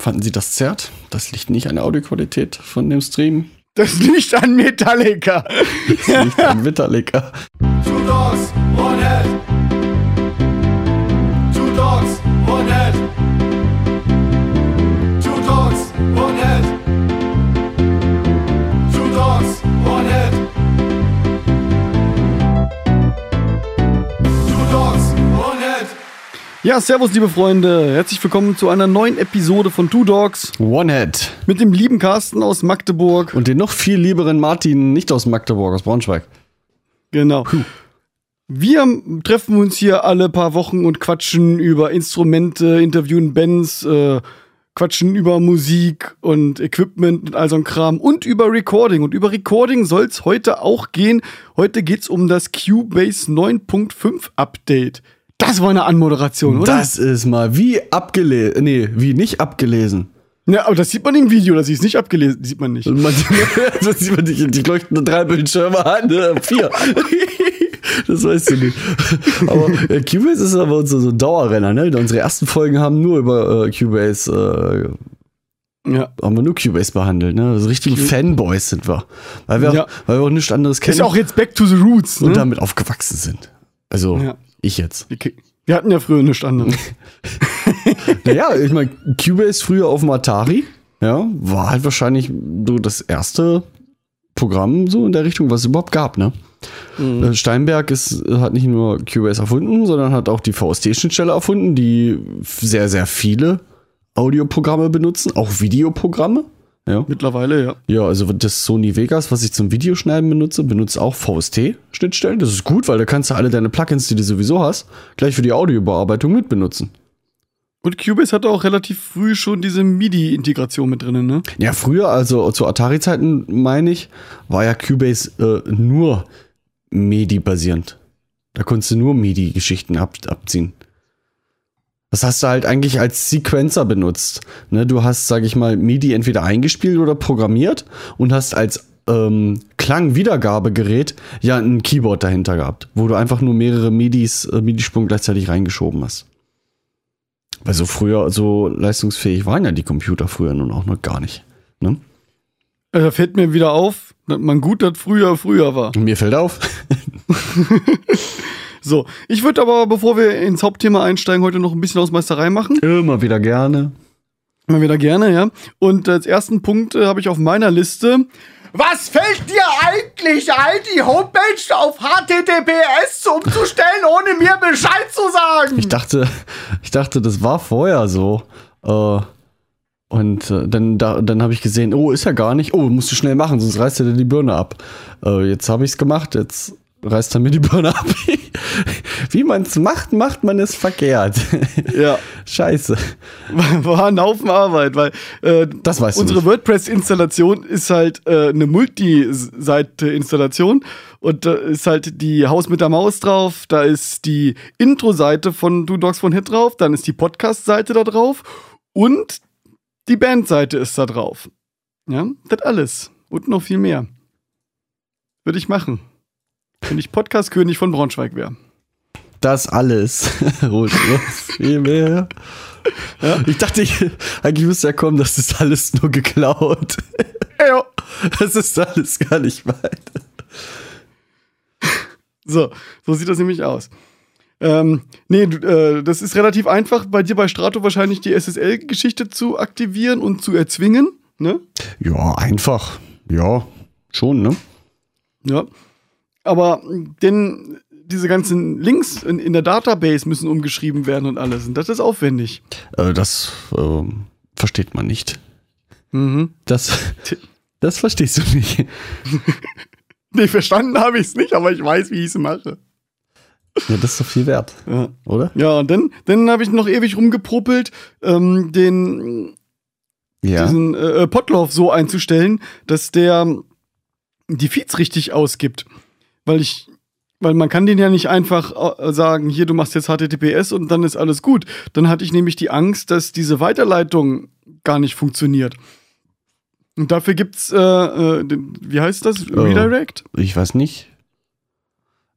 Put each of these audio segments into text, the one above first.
Fanden Sie das zerrt? Das liegt nicht an der Audioqualität von dem Stream. Das liegt an Metallica. Das liegt an Metallica. Ja, servus, liebe Freunde. Herzlich willkommen zu einer neuen Episode von Two Dogs One-Head. mit dem lieben Carsten aus Magdeburg. Und den noch viel lieberen Martin, nicht aus Magdeburg, aus Braunschweig. Genau. Wir treffen uns hier alle paar Wochen und quatschen über Instrumente, interviewen Bands, äh, quatschen über Musik und Equipment und all so ein Kram und über Recording. Und über Recording soll es heute auch gehen. Heute geht's um das Cubase 9.5 Update. Das war eine Anmoderation, oder? Das ist mal wie abgelesen. Nee, wie nicht abgelesen. Ja, aber das sieht man im Video, dass ich es nicht abgelesen, sieht man nicht. Man das sieht man nicht. Die leuchten drei Bildschirme an, ne? vier. Das weißt du nicht. Aber äh, Cubase ist aber unser so ein Dauerrenner, ne? Unsere ersten Folgen haben nur über äh, Cubase, äh, Ja. haben wir nur Cubase behandelt, ne? Also richtige Fanboys sind wir. Weil wir, Ja. auch, weil wir auch nichts anderes kennen Ist auch jetzt back to the roots, und ne? damit aufgewachsen sind. Also Ja. Ich jetzt. Wir- hatten ja früher nichts anderes. Naja, ich meine, Cubase früher auf dem Atari, ja, war halt wahrscheinlich so das erste Programm so in der Richtung, was es überhaupt gab, ne? Äh, Steinberg ist, hat nicht nur Cubase erfunden, sondern hat auch die VST-Schnittstelle erfunden, die sehr, sehr viele Audioprogramme benutzen, auch Videoprogramme. Ja. Mittlerweile, ja. ja, also das Sony Vegas, was ich zum Videoschneiden benutze, benutzt auch VST-Schnittstellen. Das ist gut, weil da kannst du alle deine Plugins, die du sowieso hast, gleich für die Audiobearbeitung mit benutzen. Und Cubase hatte auch relativ früh schon diese MIDI-Integration mit drinnen, ne? Ja, früher, also zu Atari-Zeiten, meine ich, war ja Cubase äh, nur MIDI-basierend. Da konntest du nur MIDI-Geschichten ab, abziehen. Das hast du halt eigentlich als Sequencer benutzt. Ne, du hast, sag ich mal, MIDI entweder eingespielt oder programmiert und hast als ähm, Klangwiedergabegerät ja ein Keyboard dahinter gehabt, wo du einfach nur mehrere MIDIs, äh, MIDI-Sprung gleichzeitig reingeschoben hast. Weil so früher, so leistungsfähig waren ja die Computer früher nun auch noch gar nicht. Ne? Äh, Da fällt mir wieder auf, dass man gut, dass früher früher war. Mir fällt auf. So, ich würde aber, bevor wir ins Hauptthema einsteigen, heute noch ein bisschen Hausmeisterei machen. Immer wieder gerne. Mal wieder gerne, ja. Und als ersten Punkt äh, habe ich auf meiner Liste. Was fällt dir eigentlich ein, die Homepage auf HTTPS umzustellen, ohne mir Bescheid zu sagen? Ich dachte, ich dachte, das war vorher so. Äh, und äh, dann, da, dann habe ich gesehen, oh, ist ja gar nicht. Oh, musst du schnell machen, sonst reißt er dir die Birne ab. Äh, jetzt habe ich es gemacht, jetzt reißt er mir die Birne ab. Wie man es macht, macht man es verkehrt. Ja, Scheiße. war ein Haufen Arbeit, weil äh, Das weißt unsere. WordPress-Installation ist halt äh, eine Multi-Seite-Installation und da ist halt die Haus mit der Maus drauf, da ist die Intro-Seite von Du Dogs von Hit drauf, dann ist die Podcast-Seite da drauf und die Band-Seite ist da drauf. Ja, das alles und noch viel mehr. Würde ich machen. Wenn ich Podcast-König von Braunschweig wäre. Das alles. Ruhig, viel mehr. Ich dachte, ich, eigentlich müsste ja kommen, das ist alles nur geklaut. Ja. Das ist alles gar nicht mein. So, so sieht das nämlich aus. Ähm, nee, du, äh, das ist relativ einfach, bei dir bei Strato wahrscheinlich die SSL-Geschichte zu aktivieren und zu erzwingen. Ne? Ja, einfach. Ja, schon, ne? Ja. Aber denn diese ganzen Links in, in der Database müssen umgeschrieben werden und alles. Und das ist aufwendig. Äh, das ähm, versteht man nicht. Mhm. Das, das verstehst du nicht. Nee, verstanden habe ich es nicht, aber ich weiß, wie ich es mache. Ja, das ist doch viel wert, Ja. oder? Ja, und dann, dann habe ich noch ewig rumgepuppelt, ähm, den Ja. diesen äh, Potlauf so einzustellen, dass der die Feeds richtig ausgibt. Weil ich, weil man kann den ja nicht einfach äh, sagen, hier, du machst jetzt HTTPS und dann ist alles gut. Dann hatte ich nämlich die Angst, dass diese Weiterleitung gar nicht funktioniert. Und dafür gibt's, äh, äh, wie heißt das? Redirect? Ich weiß nicht.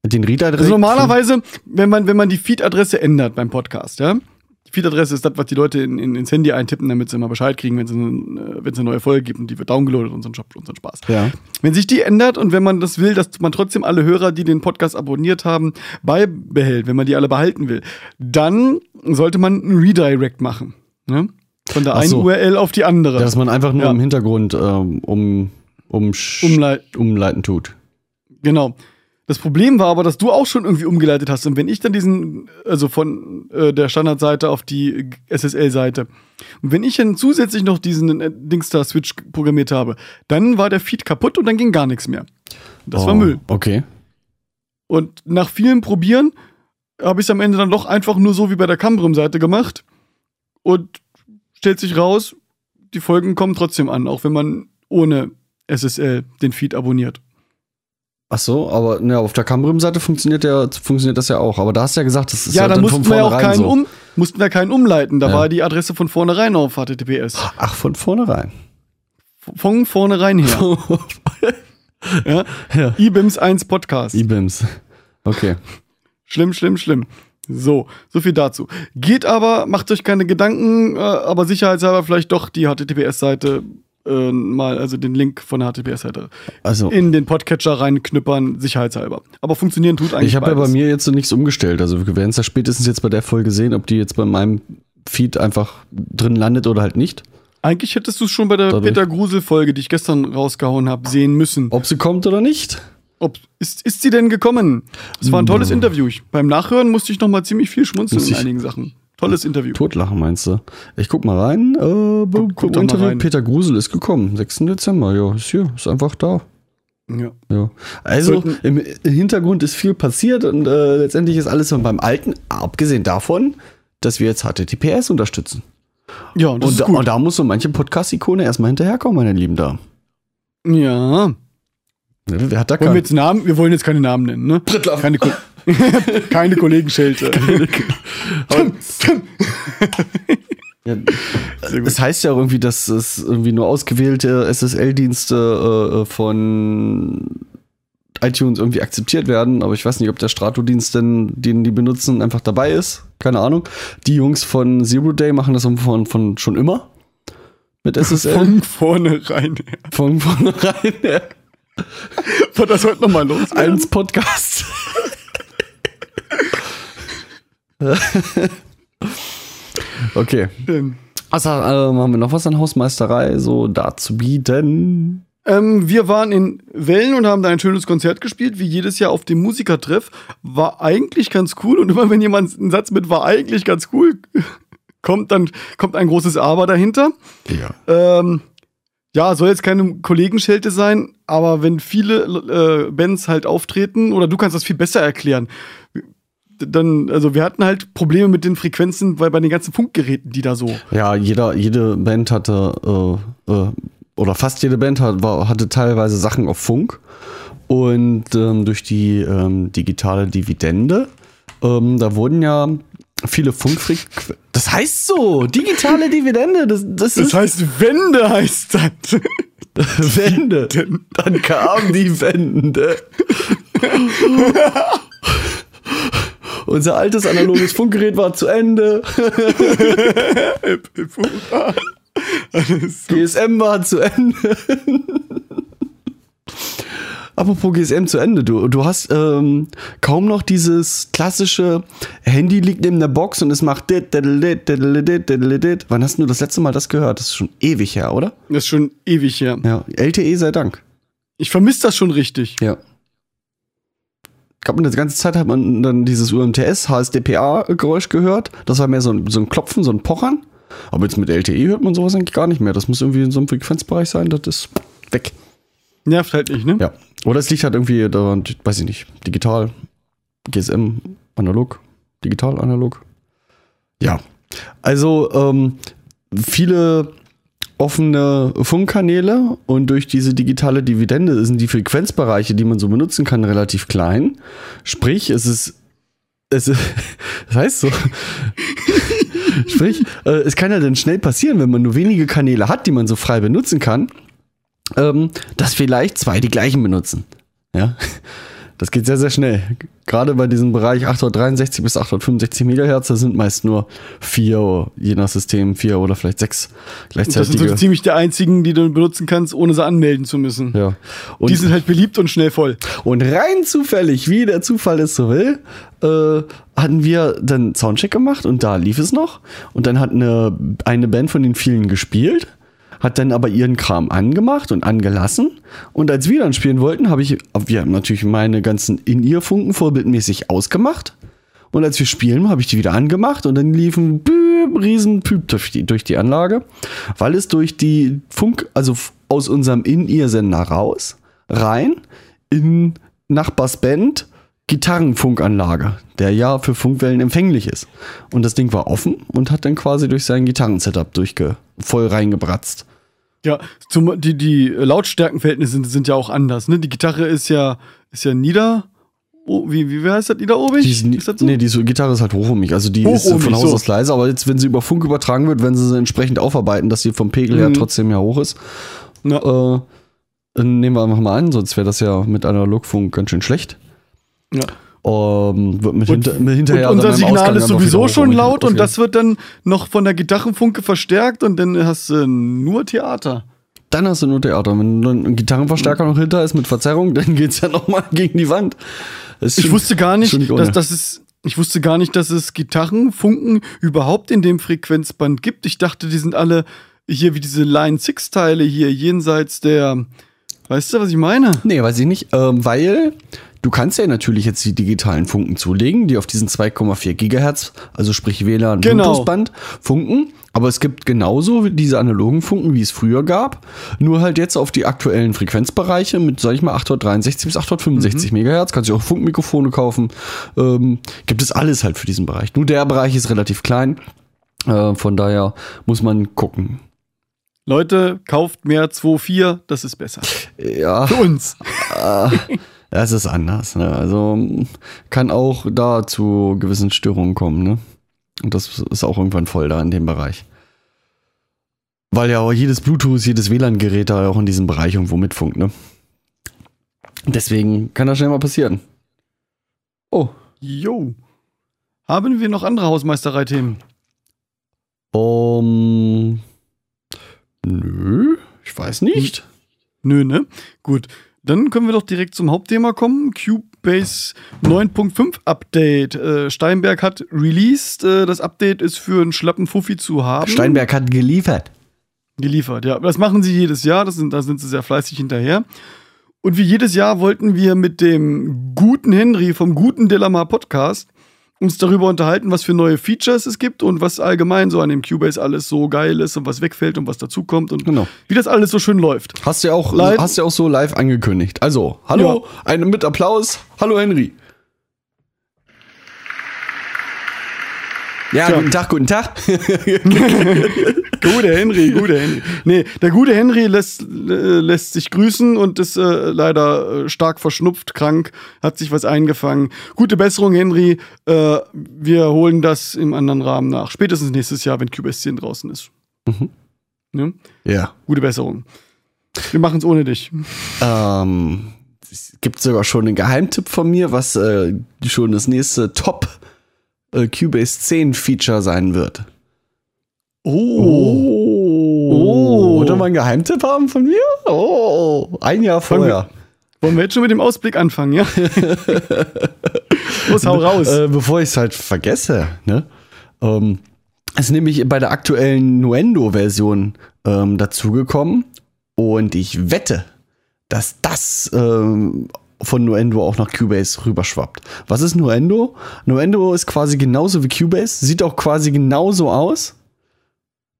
Den Reader direkt. Also normalerweise, wenn man, wenn man die Feed-Adresse ändert beim Podcast, ja. Die Feed-Adresse ist das, was die Leute in, in, ins Handy eintippen, damit sie mal Bescheid kriegen, wenn es eine, eine neue Folge gibt und die wird downgeloadet und so ein, Job, und so ein Spaß. Ja. Wenn sich die ändert und wenn man das will, dass man trotzdem alle Hörer, die den Podcast abonniert haben, beibehält, wenn man die alle behalten will, dann sollte man einen Redirect machen. Ne? Von der Ach einen so. URL auf die andere. Dass man einfach nur Ja. im Hintergrund ähm, um, um, Umleit- umleiten tut. Genau. Das Problem war aber, dass du auch schon irgendwie umgeleitet hast. Und wenn ich dann diesen, also von äh, der Standardseite auf die SSL-Seite, und wenn ich dann zusätzlich noch diesen äh, Dingstar-Switch programmiert habe, dann war der Feed kaputt und dann ging gar nichts mehr. Das war Oh, Müll. Okay. Und nach vielen Probieren habe ich es am Ende dann doch einfach nur so wie bei der Cambrim-Seite gemacht. Und stellt sich raus, die Folgen kommen trotzdem an, auch wenn man ohne SSL den Feed abonniert. Ach so, aber ne, auf der Cambrim-Seite funktioniert, der, funktioniert das ja auch. Aber da hast du ja gesagt, das ist ja, halt da dann mussten wir ja auch keinen so. um, mussten wir keinen umleiten. Da Ja. war die Adresse von vornherein auf HTTPS. Ach, von vornherein. Von vornherein her. ja? Ja. IBIMS 1 Podcast. IBIMS. Okay. Schlimm, schlimm, schlimm. So, so viel dazu. Geht aber, macht euch keine Gedanken, äh, aber sicherheitshalber vielleicht doch die HTTPS-Seite äh, mal, also den Link von der HTTPS-Seite Also, in den Podcatcher reinknüppern, sicherheitshalber. Aber funktionieren tut eigentlich ich habe ja bei mir jetzt so nichts umgestellt. Also, wir werden es ja spätestens jetzt bei der Folge sehen, ob die jetzt bei meinem Feed einfach drin landet oder halt nicht. Eigentlich hättest du es schon bei der Dadurch- Peter Grusel-Folge, die ich gestern rausgehauen habe, sehen müssen. Ob sie kommt oder nicht? Ob, ist, ist sie denn gekommen? Es war ein tolles Interview. Ich, beim Nachhören musste ich noch mal ziemlich viel schmunzeln Muss in ich- einigen Sachen. Tolles Interview. Totlachen meinst du? Ich guck mal rein. Äh, guck mal Interview rein. Peter Grusel ist gekommen. 6. Dezember. Ja, ist hier. Ist einfach da. Ja. Ja. Also im, Hintergrund ist viel passiert und äh, letztendlich ist alles beim Alten, abgesehen davon, dass wir jetzt HTTPS unterstützen. ja, und das Und ist da, gut. und da muss so manche Podcast-Ikone erstmal hinterherkommen, meine Lieben Damen. ja. Wer hat da Wollen wir jetzt Namen? Wir wollen jetzt keine Namen nennen, ne? Keine, keine Kollegenschelte. Ja, es heißt ja irgendwie, dass es irgendwie nur ausgewählte SSL-Dienste äh, von iTunes irgendwie akzeptiert werden, aber ich weiß nicht, ob der Strato-Dienst denn, den die benutzen, einfach dabei ist. Keine Ahnung. Die Jungs von Zero Day machen das von, von schon immer mit SSL. Von vornherein. Von vornherein. Ja. War das heute nochmal los? Eins Podcast. okay. Also, ähm, haben wir noch was an Hausmeisterei so dazu bieten? Ähm, wir waren in Wellen und haben da ein schönes Konzert gespielt, wie jedes Jahr auf dem Musikertreff. War eigentlich ganz cool und immer wenn jemand einen Satz mit war eigentlich ganz cool kommt, dann kommt ein großes Aber dahinter. Ja. Ähm, ja, soll jetzt keine Kollegenschelte sein, aber wenn viele äh, Bands halt auftreten, oder du kannst das viel besser erklären, dann, also wir hatten halt Probleme mit den Frequenzen bei, bei den ganzen Funkgeräten, die da so. Ja, jeder, jede Band hatte, äh, äh, oder fast jede Band hat, war, hatte teilweise Sachen auf Funk. Und ähm, durch die ähm, digitale Dividende, ähm, da wurden ja viele Funkfrequenzen. Das heißt so, digitale Dividende, das, das ist heißt, Wende heißt das. Wende. Dann kam die Wende. Unser altes analoges Funkgerät war zu Ende. GSM war zu Ende. Apropos GSM zu Ende, du, du hast ähm, kaum noch dieses klassische Handy liegt neben der Box und es macht dit, diddle-dit, diddle-dit. Wann hast du das letzte Mal das gehört? Das ist schon ewig her, oder? Das ist schon ewig her. Ja, LTE sei Dank. Ich vermisse das schon richtig. Ja. Glaube, die ganze Zeit hat man dann dieses UMTS, HSDPA-Geräusch gehört. Das war mehr so ein, so ein Klopfen, so ein Pochern. Aber jetzt mit LTE hört man sowas eigentlich gar nicht mehr. Das muss irgendwie in so einem Frequenzbereich sein, das ist weg. Nervt halt nicht, ne? Ja. Oder es liegt halt irgendwie daran, weiß ich nicht, digital, GSM, analog, digital, analog. Ja. Also, ähm, viele offene Funkkanäle und durch diese digitale Dividende sind die Frequenzbereiche, die man so benutzen kann, relativ klein. Sprich, es ist, es ist, das heißt so, sprich, äh, es kann ja dann schnell passieren, wenn man nur wenige Kanäle hat, die man so frei benutzen kann, ähm, dass vielleicht zwei die gleichen benutzen. Ja. Das geht sehr, sehr schnell. Gerade bei diesem Bereich 863 bis 865 Megahertz, da sind meist nur vier, je nach System, vier oder vielleicht sechs Und das sind so ziemlich die einzigen, die du benutzen kannst, ohne sie anmelden zu müssen. Ja. Und, Die sind halt beliebt und schnell voll. und rein zufällig, wie der Zufall es so will, äh, hatten wir dann Soundcheck gemacht und da lief es noch. Und dann hat eine, eine Band von den vielen gespielt, hat dann aber ihren Kram angemacht und angelassen. Und als wir dann spielen wollten, habe ich, wir haben natürlich meine ganzen In-Ear-Funken vorbildmäßig ausgemacht. Und als wir spielen, habe ich die wieder angemacht und dann lief ein Büb, riesen Püb durch die, durch die Anlage, weil es durch die Funk, also aus unserem In-Ear-Sender raus, rein in Nachbarsband Gitarrenfunkanlage, der ja für Funkwellen empfänglich ist. Und das Ding war offen und hat dann quasi durch sein Gitarrensetup durchge voll reingebratzt. Ja, zum, die, die Lautstärkenverhältnisse sind, sind ja auch anders. Ne? Die Gitarre ist ja, ist ja nieder. Oh, wie, wie heißt das? Niederobig? Die ist, ist das so? Nee, die Gitarre ist halt hochohmig. Also die ist Hochohmig, von Haus so. aus leise, aber jetzt, wenn sie über Funk übertragen wird, wenn sie sie entsprechend aufarbeiten, dass sie vom Pegel her Mhm. trotzdem ja hoch ist. Ja. Äh, dann nehmen wir einfach mal an, sonst wäre das ja mit Analogfunk ganz schön schlecht. Ja. Ähm, wird mit, Und, hinter, mit hinterher und unser Signal Ausgang ist sowieso schon laut und das wird dann noch von der Gitarrenfunke verstärkt und dann hast du nur Theater. Dann hast du nur Theater. Wenn ein Gitarrenverstärker noch hinter ist mit Verzerrung, dann geht's ja nochmal gegen die Wand. Das ist Ich schon- wusste gar nicht, schon ohne. dass, dass es. Ich wusste gar nicht, dass es Gitarrenfunken überhaupt in dem Frequenzband gibt. Ich dachte, die sind alle hier wie diese Line 6 Teile hier jenseits der. Weißt du, was ich meine? Nee, weiß ich nicht. Ähm, weil du kannst ja natürlich jetzt die digitalen Funken zulegen, die auf diesen 2,4 Gigahertz, also sprich WLAN Genau. Bluetooth-Band, funken. Aber es gibt genauso diese analogen Funken, wie es früher gab. Nur halt jetzt auf die aktuellen Frequenzbereiche mit, sag ich mal, 863 bis 865 Megahertz. Kannst du auch Funkmikrofone kaufen. Ähm, gibt es alles halt für diesen Bereich. Nur der Bereich ist relativ klein. Äh, von daher muss man gucken. Leute, kauft mehr 2.4, das ist besser. Ja. Für uns. Es ist anders. Ne? Also kann auch da zu gewissen Störungen kommen. Ne? Und das ist auch irgendwann voll da in dem Bereich. Weil ja auch jedes Bluetooth, jedes WLAN-Gerät da auch in diesem Bereich irgendwo mitfunkt. Ne? Deswegen kann das schnell mal passieren. Oh, Jo. Haben wir noch andere Hausmeisterei-Themen? um, nö, ich weiß nicht. Nö, ne? Gut. Dann können wir doch direkt zum Hauptthema kommen. Cubase 9.5 Update. Äh, Steinberg hat released. Äh, das Update ist für einen schlappen Fuffi zu haben. Steinberg hat geliefert. Geliefert, ja. Das machen sie jedes Jahr. Das sind, da sind sie sehr fleißig hinterher. Und wie jedes Jahr wollten wir mit dem guten Henry vom guten Delamar Podcast uns darüber unterhalten, was für neue Features es gibt und was allgemein so an dem Cubase alles so geil ist und was wegfällt und was dazukommt und Genau. wie das alles so schön läuft. Hast du ja auch, Live- hast ja auch so live angekündigt. Also, hallo, eine mit Applaus. Hallo Henry. Ja, Tja. guten Tag, guten Tag. Gute Henry, gute Henry. Nee, der gute Henry lässt, äh, lässt sich grüßen und ist äh, leider äh, stark verschnupft, krank, hat sich was eingefangen. Gute Besserung, Henry. Äh, wir holen das im anderen Rahmen nach. Spätestens nächstes Jahr, wenn Cubase 10 draußen ist. Ne? ja. Gute Besserung. Wir machen es ohne dich. Ähm, es gibt sogar schon einen Geheimtipp von mir, was äh, schon das nächste Top äh, Cubase 10 Feature sein wird. Oh. Oh. Wollt ihr mal einen Geheimtipp haben von mir? Oh, ein Jahr vorher. Wollen wir jetzt schon mit dem Ausblick anfangen, ja? Los, hau raus. Äh, bevor ich es halt vergesse, ne? Ähm, ist nämlich bei der aktuellen Nuendo-Version ähm, dazugekommen und ich wette, dass das ähm, von Nuendo auch nach Cubase rüberschwappt. Was ist Nuendo? Nuendo ist quasi genauso wie Cubase, sieht auch quasi genauso aus,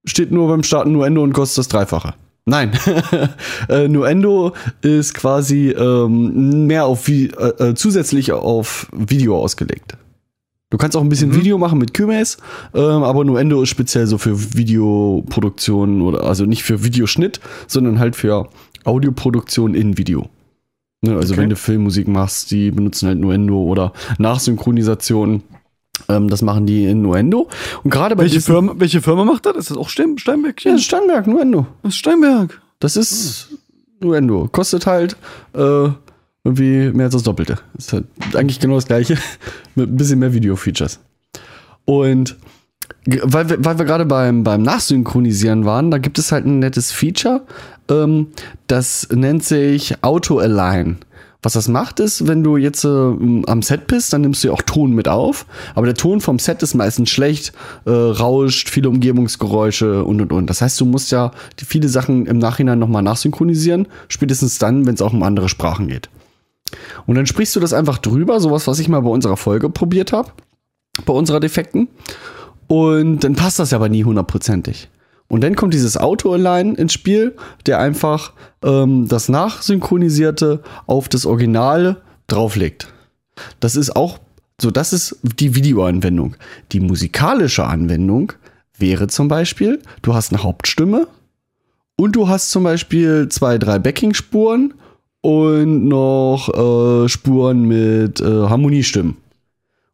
steht nur beim Starten Nuendo und kostet das Dreifache. Nein, äh, Nuendo ist quasi ähm, mehr auf wie, äh, äh, zusätzlich auf Video ausgelegt. Du kannst auch ein bisschen Mhm. Video machen mit Cubase, ähm, aber Nuendo ist speziell so für Videoproduktion oder also nicht für Videoschnitt, sondern halt für Audioproduktion in Video. Ne, also Okay. wenn du Filmmusik machst, die benutzen halt Nuendo oder Nachsynchronisation. Ähm, das machen die in Nuendo. Und gerade bei welche, Firma, welche Firma macht das? Ist das auch Stein, Steinberg? Ja, das ist Steinberg, Nuendo. Das ist Steinberg. Das ist Nuendo. Kostet halt, äh, irgendwie mehr als das Doppelte. Ist halt eigentlich genau das gleiche, mit ein bisschen mehr Video-Features. Und weil wir, weil wir gerade beim, beim Nachsynchronisieren waren, da gibt es halt ein nettes Feature, das nennt sich Auto-Align. Was das macht, ist, wenn du jetzt äh, am Set bist, dann nimmst du ja auch Ton mit auf. Aber der Ton vom Set ist meistens schlecht, äh, rauscht, viele Umgebungsgeräusche und und und. Das heißt, du musst ja die viele Sachen im Nachhinein nochmal nachsynchronisieren, spätestens dann, wenn es auch um andere Sprachen geht. Und dann sprichst du das einfach drüber, sowas, was ich mal bei unserer Folge probiert habe, bei unserer Defekten. Und dann passt das aber nie hundertprozentig. Und dann kommt dieses Auto-Align ins Spiel, der einfach ähm, das Nachsynchronisierte auf das Original drauflegt. Das ist auch so, das ist die Videoanwendung. Die musikalische Anwendung wäre zum Beispiel, du hast eine Hauptstimme und du hast zum Beispiel zwei, drei Backing-Spuren und noch äh, Spuren mit äh, Harmoniestimmen.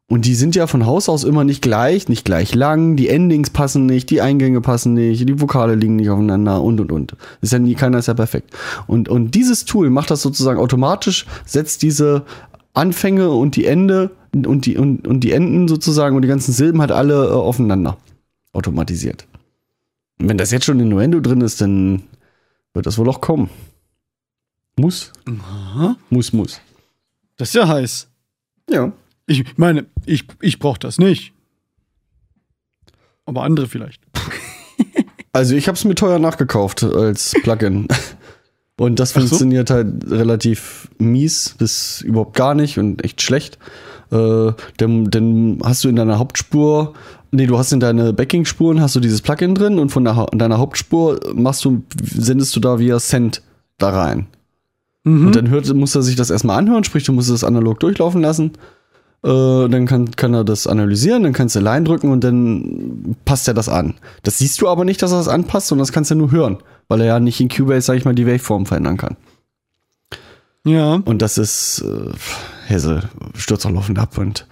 Und die sind ja von Haus aus immer nicht gleich, nicht gleich lang, die Endings passen nicht, die Eingänge passen nicht, die Vokale liegen nicht aufeinander und und und. Ist ja nie, keiner ist ja perfekt. Und, und dieses Tool macht das sozusagen automatisch, setzt diese Anfänge und die Ende und die, und, und die Enden sozusagen und die ganzen Silben halt alle äh, aufeinander automatisiert. Und wenn das jetzt schon in Nuendo drin ist, dann wird das wohl auch kommen. Muss, Aha. muss, muss. Das ist ja heiß. Ja. Ich meine, ich, ich brauche das nicht. Aber andere vielleicht. Also ich habe es mir teuer nachgekauft als Plugin. Und das so. funktioniert halt relativ mies bis überhaupt gar nicht und echt schlecht. Äh, dann, dann hast du in deiner Hauptspur, nee, du hast in deine Backing-Spuren hast du dieses Plugin drin und von der, deiner Hauptspur machst du, sendest du da via Send da rein. Mhm. Und dann hört, muss er sich das erstmal anhören, sprich, du musst es analog durchlaufen lassen. Äh, dann kann, kann er das analysieren, dann kannst du Line drücken und dann passt er das an. Das siehst du aber nicht, dass er das anpasst, sondern das kannst du nur hören, weil er ja nicht in Cubase, sag ich mal, die Waveform verändern kann. ja. Und das ist äh, Hesse, stürzt auch laufend ab und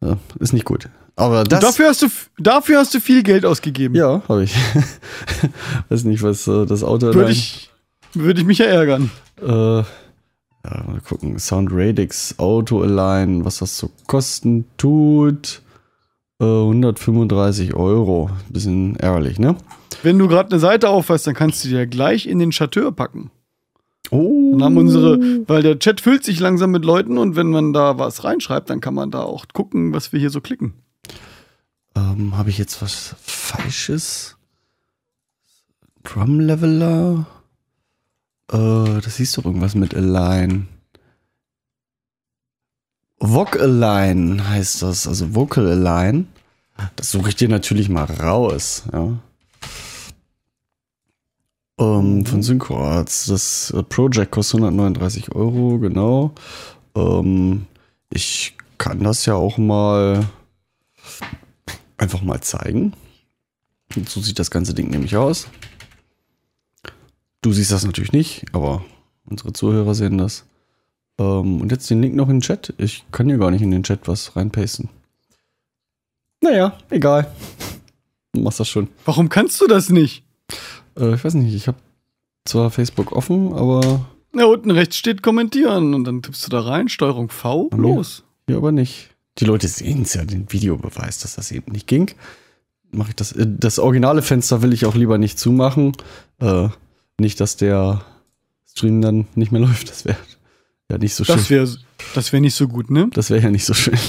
äh, ist nicht gut. Aber das. Dafür hast, du, dafür hast du viel Geld ausgegeben. ja, habe ich. Weiß nicht, was äh, das Auto Würde ich, würde ich mich ja ärgern. Äh, ja, mal gucken. Sound Radix, Auto Align, was das so kosten tut. Äh, 135 Euro. Bisschen ärgerlich, ne? Wenn du gerade eine Seite aufweist, dann kannst du die ja gleich in den Chateur packen. Oh. Dann haben unsere, weil der Chat füllt sich langsam mit Leuten und wenn man da was reinschreibt, dann kann man da auch gucken, was wir hier so klicken. Ähm, Habe ich jetzt was Falsches? Drum Leveler? Äh, das hieß doch irgendwas mit Align. Voc Align heißt das, also Vocal Align. Das suche ich dir natürlich mal raus, ja. Ähm, von Synchroarts. Das äh, Project kostet 139 Euro, genau. Ähm, ich kann das ja auch mal einfach mal zeigen. Und so sieht das ganze Ding nämlich aus. Du siehst das natürlich nicht, aber unsere Zuhörer sehen das. Ähm, und jetzt den Link noch in den Chat. Ich kann hier gar nicht in den Chat was reinpasten. Naja, egal. Du machst das schon. Warum kannst du das nicht? Äh, ich weiß nicht, ich habe zwar Facebook offen, aber Na, unten rechts steht kommentieren und dann tippst du da rein, Steuerung V, los. hier aber nicht. Die Leute sehen es ja, den Videobeweis, dass das eben nicht ging. Mache ich das. äh, Das originale Fenster will ich auch lieber nicht zumachen. Äh, nicht, dass der Stream dann nicht mehr läuft. Das wäre ja nicht so schön. Das wäre das wär nicht so gut, ne? Das wäre ja nicht so schön.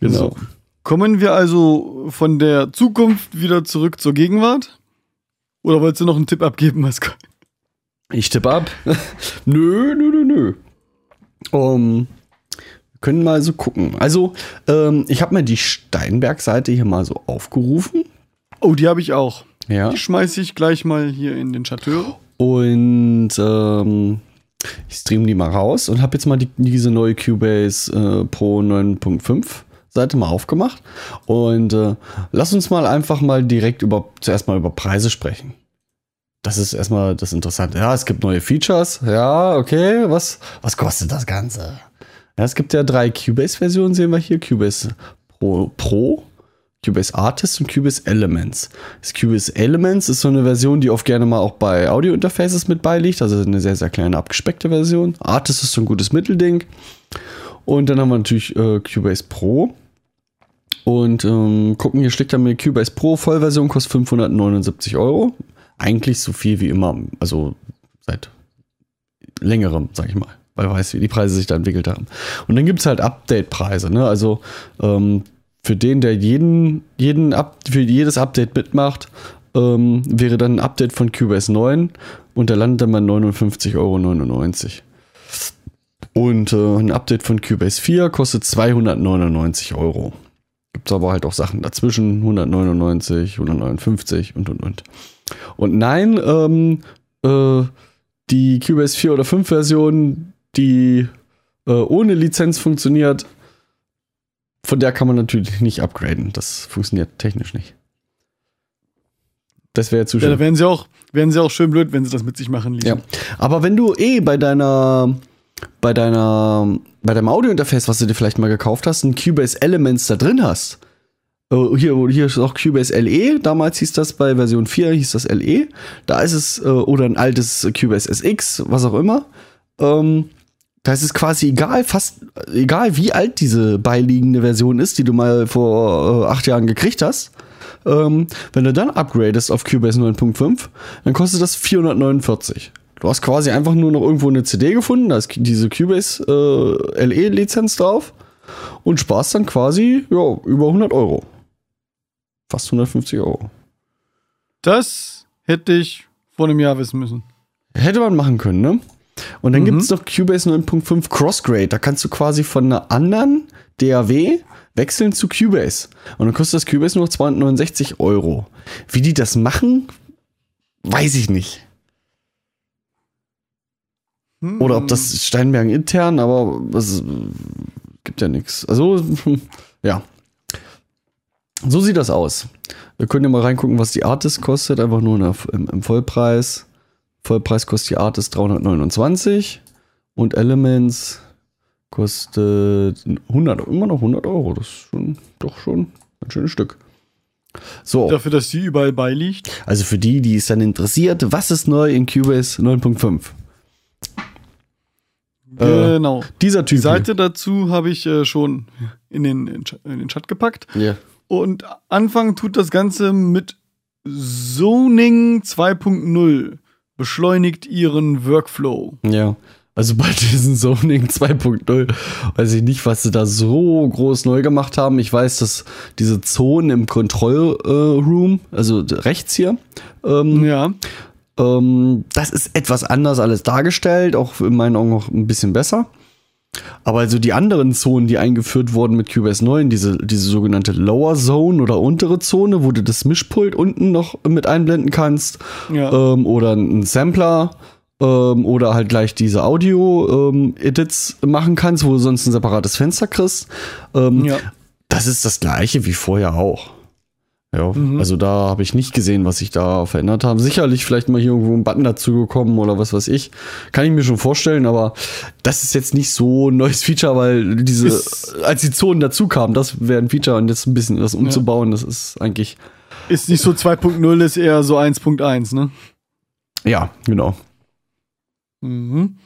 Genau. So. Kommen wir also von der Zukunft wieder zurück zur Gegenwart? Oder wolltest du noch einen Tipp abgeben, Masko? Ich tippe ab. nö, nö, nö, nö. Um, wir können mal so gucken. Also, ähm, ich habe mir die Steinberg-Seite hier mal so aufgerufen. Oh, die habe ich auch. Ja. Die schmeiße ich gleich mal hier in den Chateur. Und ähm, ich streame die mal raus und habe jetzt mal die, diese neue Cubase äh, Pro 9.5 Seite mal aufgemacht. Und äh, lass uns mal einfach mal direkt über zuerst mal über Preise sprechen. Das ist erstmal das Interessante. Ja, es gibt neue Features. Ja, okay. Was, was kostet das Ganze? Ja, es gibt ja drei Cubase-Versionen, sehen wir hier. Cubase Pro, Pro, Cubase Artist und Cubase Elements. Das Cubase Elements ist so eine Version, die oft gerne mal auch bei Audio-Interfaces mit beiliegt, also eine sehr, sehr kleine, abgespeckte Version. Artist ist so ein gutes Mittelding. Und dann haben wir natürlich äh, Cubase Pro. Und ähm, gucken, hier schlägt er mir Cubase Pro Vollversion, kostet 579 Euro. Eigentlich so viel wie immer, also seit längerem, sag ich mal, weil weiß, wie die Preise sich da entwickelt haben. Und dann gibt es halt Update-Preise, ne? Also ähm, für den, der jeden, jeden Up, für jedes Update mitmacht, ähm, wäre dann ein Update von Cubase 9 und der landet dann bei 59,99 Euro. Und äh, ein Update von Cubase 4 kostet 299 Euro. Gibt es aber halt auch Sachen dazwischen, 199, 159 und und und. Und nein, ähm, äh, die Cubase 4 oder 5 Version, die äh, ohne Lizenz funktioniert, von der kann man natürlich nicht upgraden. Das funktioniert technisch nicht. Das wäre zu Ja, schön. da wären sie, auch, wären sie auch schön blöd, wenn sie das mit sich machen ließen. Ja. Aber wenn du eh bei deiner, bei deiner, bei deinem Audiointerface, was du dir vielleicht mal gekauft hast, ein Cubase Elements da drin hast, äh, hier, hier ist auch Cubase LE, damals hieß das bei Version 4, hieß das LE, da ist es, äh, oder ein altes Cubase SX, was auch immer, ähm, da ist es quasi egal, fast egal, wie alt diese beiliegende Version ist, die du mal vor äh, acht Jahren gekriegt hast. Ähm, wenn du dann upgradest auf Cubase 9.5, dann kostet das 449. Du hast quasi einfach nur noch irgendwo eine CD gefunden, da ist diese Cubase äh, LE-Lizenz drauf und sparst dann quasi ja, über 100 Euro. Fast 150 Euro. Das hätte ich vor einem Jahr wissen müssen. Hätte man machen können, ne? Und dann Mhm. gibt es noch Cubase 9.5 Crossgrade. Da kannst du quasi von einer anderen DAW wechseln zu Cubase. Und dann kostet das Cubase nur noch 269 Euro. Wie die das machen, weiß ich nicht. Hm. Oder ob das Steinbergen intern, aber es gibt ja nichts. Also, ja. So sieht das aus. Wir können ja mal reingucken, was die Artist kostet. Einfach nur im, im Vollpreis. Vollpreis kostet die Artist 329 und Elements kostet 100, immer noch 100 Euro. Das ist schon, doch schon ein schönes Stück. So, Dafür, dass sie überall beiliegt. also für die, die es dann interessiert, was ist neu in Cubase 9.5? Äh, Genau. Dieser Typ. Die Seite dazu habe ich äh, schon in den, in den Chat gepackt. Ja. Und anfangen tut das Ganze mit Zoning 2.0. Beschleunigt ihren Workflow. Ja. Also bei diesem Zoning 2.0 weiß ich nicht, was sie da so groß neu gemacht haben. Ich weiß, dass diese Zonen im Control äh, Room, also rechts hier, ähm, Ja. ähm, das ist etwas anders alles dargestellt, auch in meinen Augen noch ein bisschen besser. Aber also die anderen Zonen, die eingeführt wurden mit Cubase 9, diese, diese sogenannte Lower Zone oder untere Zone, wo du das Mischpult unten noch mit einblenden kannst, Ja. ähm, oder ein Sampler ähm, oder halt gleich diese Audio-Edits machen kannst, wo du sonst ein separates Fenster kriegst. Ähm, ja. Das ist das gleiche wie vorher auch. Ja, Mhm. also da habe ich nicht gesehen, was sich da verändert haben. Sicherlich vielleicht mal hier irgendwo ein Button dazu gekommen oder was weiß ich. Kann ich mir schon vorstellen, aber das ist jetzt nicht so ein neues Feature, weil diese, Ist- als die Zonen dazu kamen, das wäre ein Feature und jetzt ein bisschen das umzubauen, das ist eigentlich, Ist nicht so 2.0, ist eher so 1.1, ne? ja, genau. Mhm.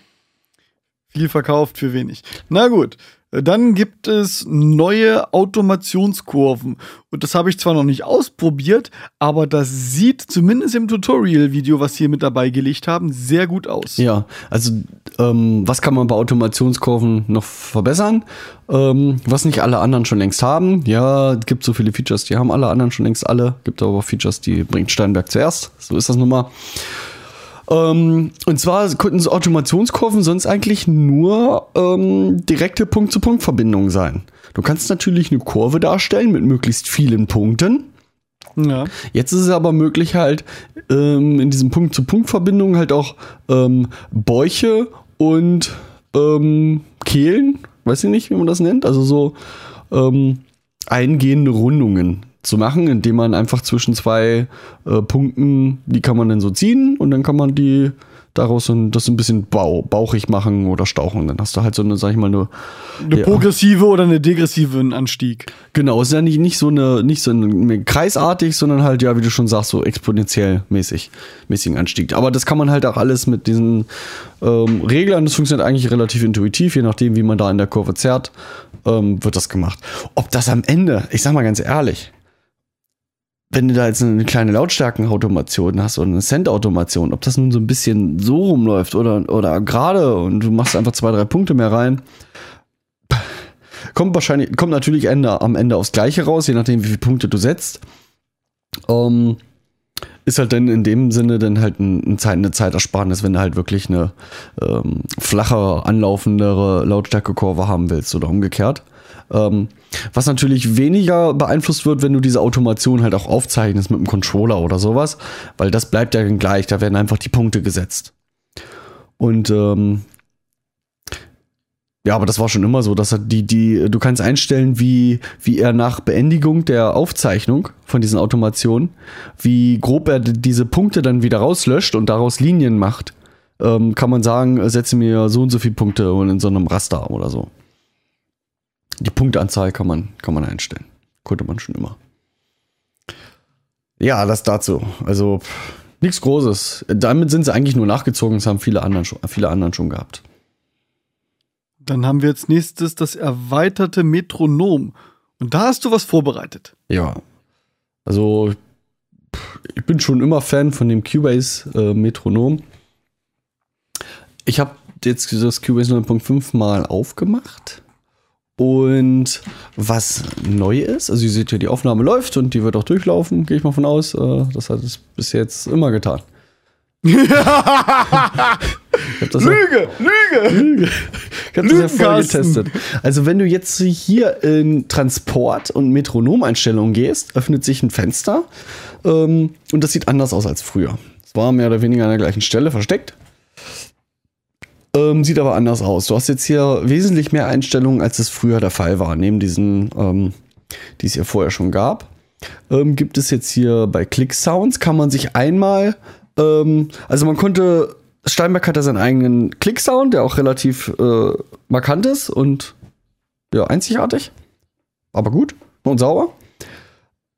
Viel verkauft für wenig. Na gut. Dann gibt es neue Automationskurven. Und das habe ich zwar noch nicht ausprobiert, aber das sieht zumindest im Tutorial-Video, was sie hier mit dabei gelegt haben, sehr gut aus. Ja, also ähm, was kann man bei Automationskurven noch verbessern? Ähm, was nicht alle anderen schon längst haben. Ja, es gibt so viele Features, die haben alle anderen schon längst alle. Gibt aber Features, die bringt Steinberg zuerst. So ist das nun mal. Ähm, und zwar könnten so Automationskurven sonst eigentlich nur ähm, direkte Punkt-zu-Punkt-Verbindungen sein. Du kannst natürlich eine Kurve darstellen mit möglichst vielen Punkten. Ja. Jetzt ist es aber möglich, halt ähm, in diesen Punkt-zu-Punkt-Verbindungen halt auch ähm, Bäuche und ähm, Kehlen, weiß ich nicht, wie man das nennt, also so ähm, eingehende Rundungen zu machen, indem man einfach zwischen zwei äh, Punkten, die kann man dann so ziehen und dann kann man die daraus so ein, das ein bisschen bau, bauchig machen oder stauchen. Dann hast du halt so eine, sag ich mal, eine, Eine ja. progressive oder eine degressive Anstieg. Genau, es ist ja nicht, nicht so eine, nicht so eine kreisartig, sondern halt, ja, wie du schon sagst, so exponentiell mäßig, mäßigen Anstieg. Aber das kann man halt auch alles mit diesen ähm, Reglern, das funktioniert eigentlich relativ intuitiv, je nachdem, wie man da in der Kurve zerrt, ähm, wird das gemacht. Ob das am Ende, ich sag mal ganz ehrlich, wenn du da jetzt eine kleine Lautstärkenautomation hast oder eine Cent-Automation, ob das nun so ein bisschen so rumläuft oder, oder gerade und du machst einfach zwei, drei Punkte mehr rein, kommt wahrscheinlich, kommt natürlich Ende, am Ende aufs Gleiche raus, je nachdem, wie viele Punkte du setzt. Ähm, ist halt dann in dem Sinne dann halt ein, ein Zeit, eine Zeitersparnis, wenn du halt wirklich eine ähm, flache, anlaufendere Lautstärkekurve haben willst oder umgekehrt. Ähm, was natürlich weniger beeinflusst wird, wenn du diese Automation halt auch aufzeichnest mit einem Controller oder sowas, weil das bleibt ja dann gleich, da werden einfach die Punkte gesetzt. Und ähm, ja, aber das war schon immer so, dass die, die, du kannst einstellen, wie, wie er nach Beendigung der Aufzeichnung von diesen Automationen, wie grob er diese Punkte dann wieder rauslöscht und daraus Linien macht. Ähm, kann man sagen, äh, setze mir so und so viele Punkte in so einem Raster oder so. Die Punkteanzahl kann man, kann man einstellen. Konnte man schon immer. Ja, das dazu. Also nichts Großes. Damit sind sie eigentlich nur nachgezogen. Das haben viele anderen schon, viele anderen schon gehabt. Dann haben wir jetzt nächstes das erweiterte Metronom. Und da hast du was vorbereitet. Ja. Also, ich bin schon immer Fan von dem Cubase äh, Metronom. Ich habe jetzt das Cubase 9.5 mal aufgemacht. Und was neu ist, also ihr seht ja, die Aufnahme läuft und die wird auch durchlaufen, gehe ich mal von aus. Äh, das hat es bis jetzt immer getan. Das ja- Lüge, Lüge! Lüge. Ich hab das ja Lügenkasten. getestet. Also wenn du jetzt hier in Transport- und Metronomeinstellungen gehst, öffnet sich ein Fenster ähm, und das sieht anders aus als früher. Es war mehr oder weniger an der gleichen Stelle versteckt. Ähm, sieht aber anders aus. Du hast jetzt hier wesentlich mehr Einstellungen, als es früher der Fall war. Neben diesen, ähm, die es ja vorher schon gab, ähm, gibt es jetzt hier bei Click Sounds, kann man sich einmal, ähm, also man konnte, Steinberg hat ja seinen eigenen Click Sound, der auch relativ äh, markant ist und ja, einzigartig. Aber gut und sauber.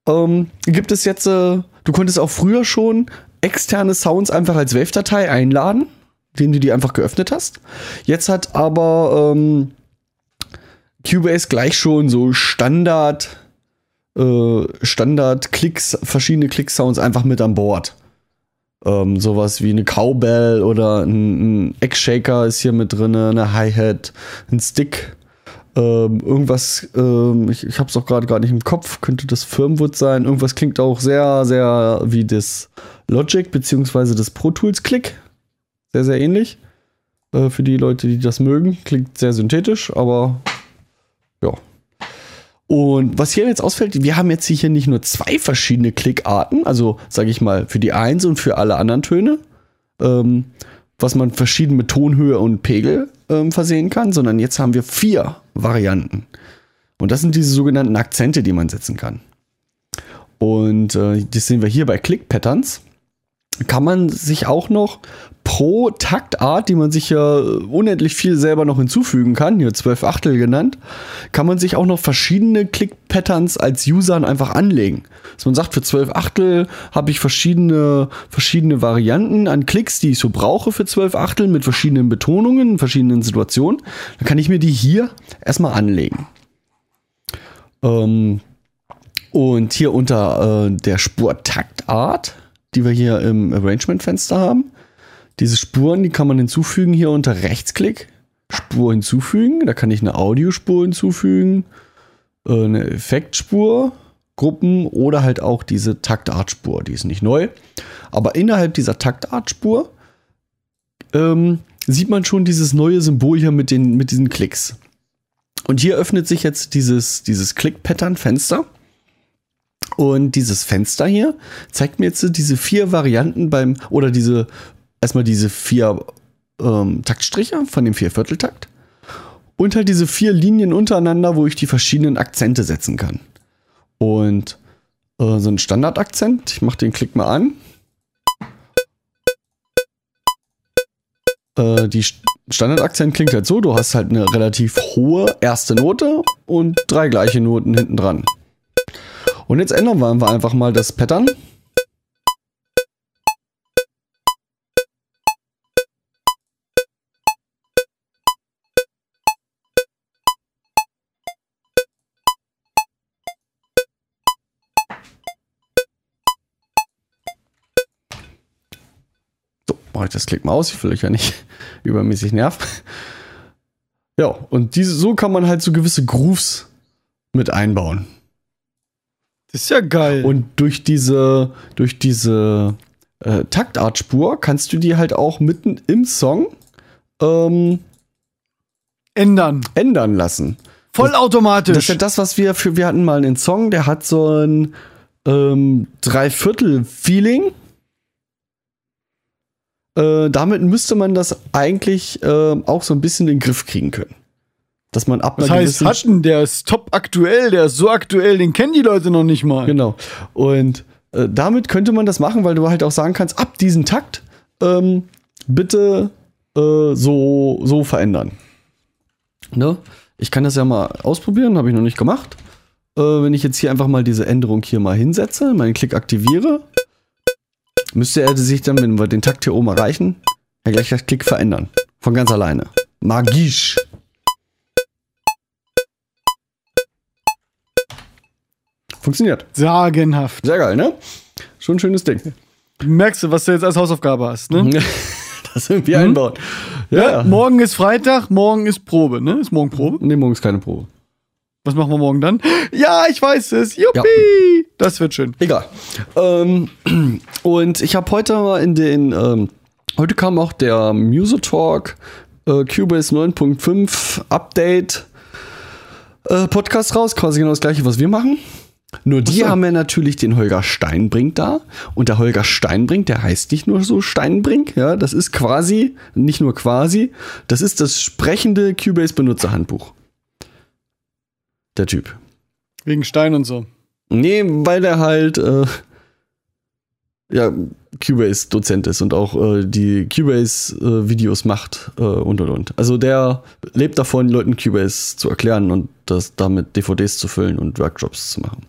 Ähm, gibt es jetzt, äh, du konntest auch früher schon externe Sounds einfach als Wave-Datei einladen, indem du die einfach geöffnet hast. Jetzt hat aber ähm, Cubase gleich schon so Standard, äh, Standard-Klicks, verschiedene Click-Sounds einfach mit an Bord. Ähm, sowas wie eine Cowbell oder ein, ein Eggshaker ist hier mit drin, eine Hi-Hat, ein Stick. Ähm, irgendwas, ähm, ich, ich habe auch gerade gar nicht im Kopf, könnte das Firmwood sein. Irgendwas klingt auch sehr, sehr wie das Logic beziehungsweise das Pro Tools Click. Sehr, sehr ähnlich. Äh, für die Leute, die das mögen. Klingt sehr synthetisch, aber ja. Und was hier jetzt ausfällt, wir haben jetzt hier nicht nur zwei verschiedene Klickarten, also sage ich mal für die Eins und für alle anderen Töne, ähm, was man verschieden mit Tonhöhe und Pegel ähm, versehen kann, sondern jetzt haben wir vier Varianten. Und das sind diese sogenannten Akzente, die man setzen kann. Und äh, das sehen wir hier bei Click Patterns. Kann man sich auch noch pro Taktart, die man sich ja unendlich viel selber noch hinzufügen kann, hier 12 Achtel genannt, kann man sich auch noch verschiedene Click-Patterns als Usern einfach anlegen. Dass man sagt, für 12 Achtel habe ich verschiedene, verschiedene Varianten an Klicks, die ich so brauche für 12 Achtel mit verschiedenen Betonungen, verschiedenen Situationen. Dann kann ich mir die hier erstmal anlegen. Ähm, und hier unter äh, der Spur Taktart, die wir hier im Arrangement-Fenster haben, diese Spuren, die kann man hinzufügen hier unter Rechtsklick. Spur hinzufügen. Da kann ich eine Audiospur hinzufügen, äh, eine Effektspur, Gruppen oder halt auch diese Taktartspur. Die ist nicht neu. Aber innerhalb dieser Taktartspur ähm, sieht man schon dieses neue Symbol hier mit, den, mit diesen Klicks. Und hier öffnet sich jetzt dieses, dieses Click-Pattern-Fenster. Und dieses Fenster hier zeigt mir jetzt diese vier Varianten beim, oder diese, erstmal diese vier ähm, Taktstriche von dem Viervierteltakt. Und halt diese vier Linien untereinander, wo ich die verschiedenen Akzente setzen kann. Und äh, so einen Standardakzent. Ich mache den Klick mal an. Äh, die St- Standardakzent klingt halt so, du hast halt eine relativ hohe erste Note und drei gleiche Noten hinten dran. Und jetzt ändern wir einfach mal das Pattern. So, ich das Klick mal aus. Ich will euch ja nicht übermäßig nerven. Ja, und diese, so kann man halt so gewisse Grooves mit einbauen. Das ist ja geil. Und durch diese, durch diese äh, Taktartspur kannst du die halt auch mitten im Song ähm, ändern. ändern lassen. Vollautomatisch. Das ist ja das, was wir für, wir hatten mal einen Song, der hat so ein ähm, Dreiviertel-Feeling. Äh, damit müsste man das eigentlich äh, auch so ein bisschen in den Griff kriegen können. Dass man ab das heißt, hatten, der ist top aktuell, der ist so aktuell, den kennen die Leute noch nicht mal. Genau. Und äh, damit könnte man das machen, weil du halt auch sagen kannst, ab diesem Takt ähm, bitte äh, so, so verändern. Ne? Ich kann das ja mal ausprobieren, habe ich noch nicht gemacht. Äh, wenn ich jetzt hier einfach mal diese Änderung hier mal hinsetze, meinen Klick aktiviere, müsste er sich dann, wenn wir den Takt hier oben erreichen, ja gleich das Klick verändern. Von ganz alleine. Magisch. Funktioniert. Sagenhaft. Sehr geil, ne? Schon ein schönes Ding. Merkst du, was du jetzt als Hausaufgabe hast, ne? das irgendwie einbauen. Ja, ja. Morgen ist Freitag, morgen ist Probe, ne? Ist morgen Probe? Nee, morgen ist keine Probe. Was machen wir morgen dann? Ja, ich weiß es. Juppie! Ja. Das wird schön. Egal. Ähm, und ich habe heute mal in den, ähm, heute kam auch der Musotalk äh, Cubase 9.5 Update äh, Podcast raus. Quasi genau das gleiche, was wir machen. Nur die so. haben ja natürlich den Holger Steinbrink da. Und der Holger Steinbrink, der heißt nicht nur so Steinbrink, ja, das ist quasi, nicht nur quasi, das ist das sprechende Cubase Benutzerhandbuch. Der Typ. Wegen Stein und so. Nee, weil der halt äh, ja Cubase-Dozent ist und auch äh, die Cubase-Videos macht äh, und und und. Also der lebt davon, Leuten Cubase zu erklären und das damit DVDs zu füllen und Workshops zu machen.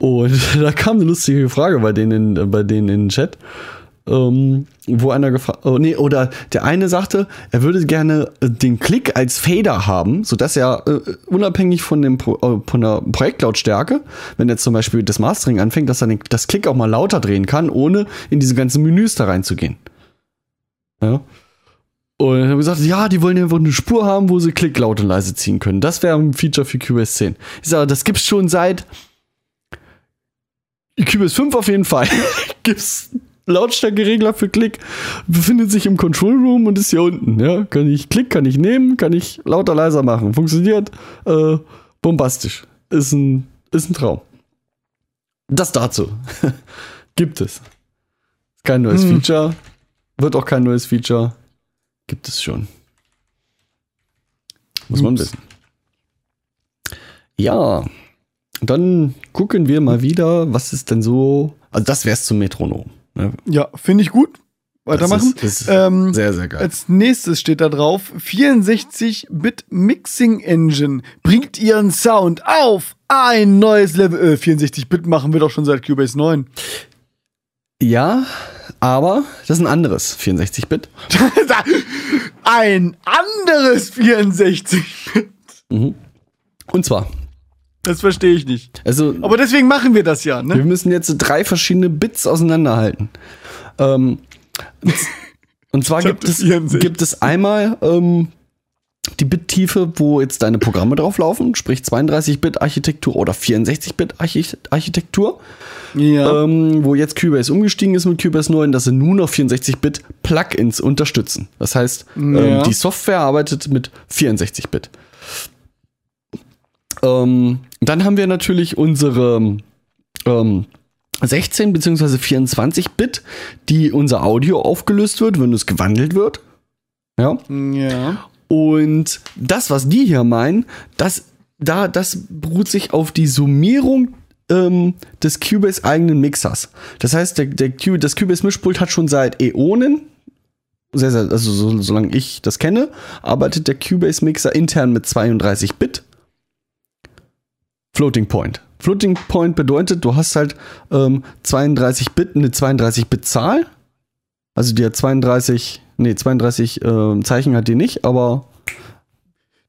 Und da kam eine lustige Frage bei denen, in, bei denen in den Chat. Ähm, wo einer gefragt, oh, nee, oder der eine sagte, er würde gerne äh, den Klick als Fader haben, sodass er äh, unabhängig von, dem Pro, äh, von der Projektlautstärke, wenn jetzt zum Beispiel das Mastering anfängt, dass er den, das Klick auch mal lauter drehen kann, ohne in diese ganzen Menüs da reinzugehen. Ja. Und dann haben wir gesagt, ja, die wollen einfach eine Spur haben, wo sie Klick laut und leise ziehen können. Das wäre ein Feature für Cubase 10. Ich sage, das gibt's schon seit Cubase 5 auf jeden Fall. gibt's Lautstärkeregler für Klick, befindet sich im Control Room und ist hier unten. Ja, kann ich Klick, kann ich nehmen, kann ich lauter, leiser machen. Funktioniert äh, bombastisch. Ist ein, ist ein Traum. Das dazu. Gibt es. Kein neues Hm. Feature. Wird auch kein neues Feature. Gibt es schon. Muss man Ups. wissen. Ja, dann gucken wir mal wieder, was ist denn so. Also, das wär's zum Metronom. Ne? Ja, finde ich gut. Weitermachen. Das ist, ist Ähm, sehr, sehr geil. Als nächstes steht da drauf: 64-Bit Mixing Engine bringt ihren Sound auf ein neues Level. Äh, 64-Bit machen wir doch schon seit Cubase 9. Ja, aber das ist ein anderes 64-Bit. ein anderes 64-Bit. Mhm. Und zwar, Das verstehe ich nicht. also Aber deswegen machen wir das ja, wir ne? müssen jetzt drei verschiedene Bits auseinanderhalten. Ähm, und, zwar gibt es, 64. gibt es einmal ähm, die Bittiefe, wo jetzt deine Programme drauf laufen, sprich 32-Bit-Architektur oder 64-Bit-Architektur. Ja. ähm, wo jetzt Cubase umgestiegen ist mit Cubase 9, dass sie nur noch 64-Bit Plugins unterstützen. Das heißt, Ja. ähm, die Software arbeitet mit 64-Bit. Ähm, dann haben wir natürlich unsere ähm, 16 bzw. 24-Bit, die unser Audio aufgelöst wird, wenn es gewandelt wird. Ja. ja. Und das, was die hier meinen, das, da, das beruht sich auf die Summierung ähm, des Cubase eigenen Mixers. Das heißt, der, der Q, das Cubase Mischpult hat schon seit Äonen, sehr, sehr, also so, solange ich das kenne, arbeitet der Cubase Mixer intern mit 32 Bit. Floating Point. Floating Point bedeutet, du hast halt ähm, 32 Bit, eine 32 Bit Zahl. Also die hat 32, nee, 32 äh, Zeichen hat die nicht, aber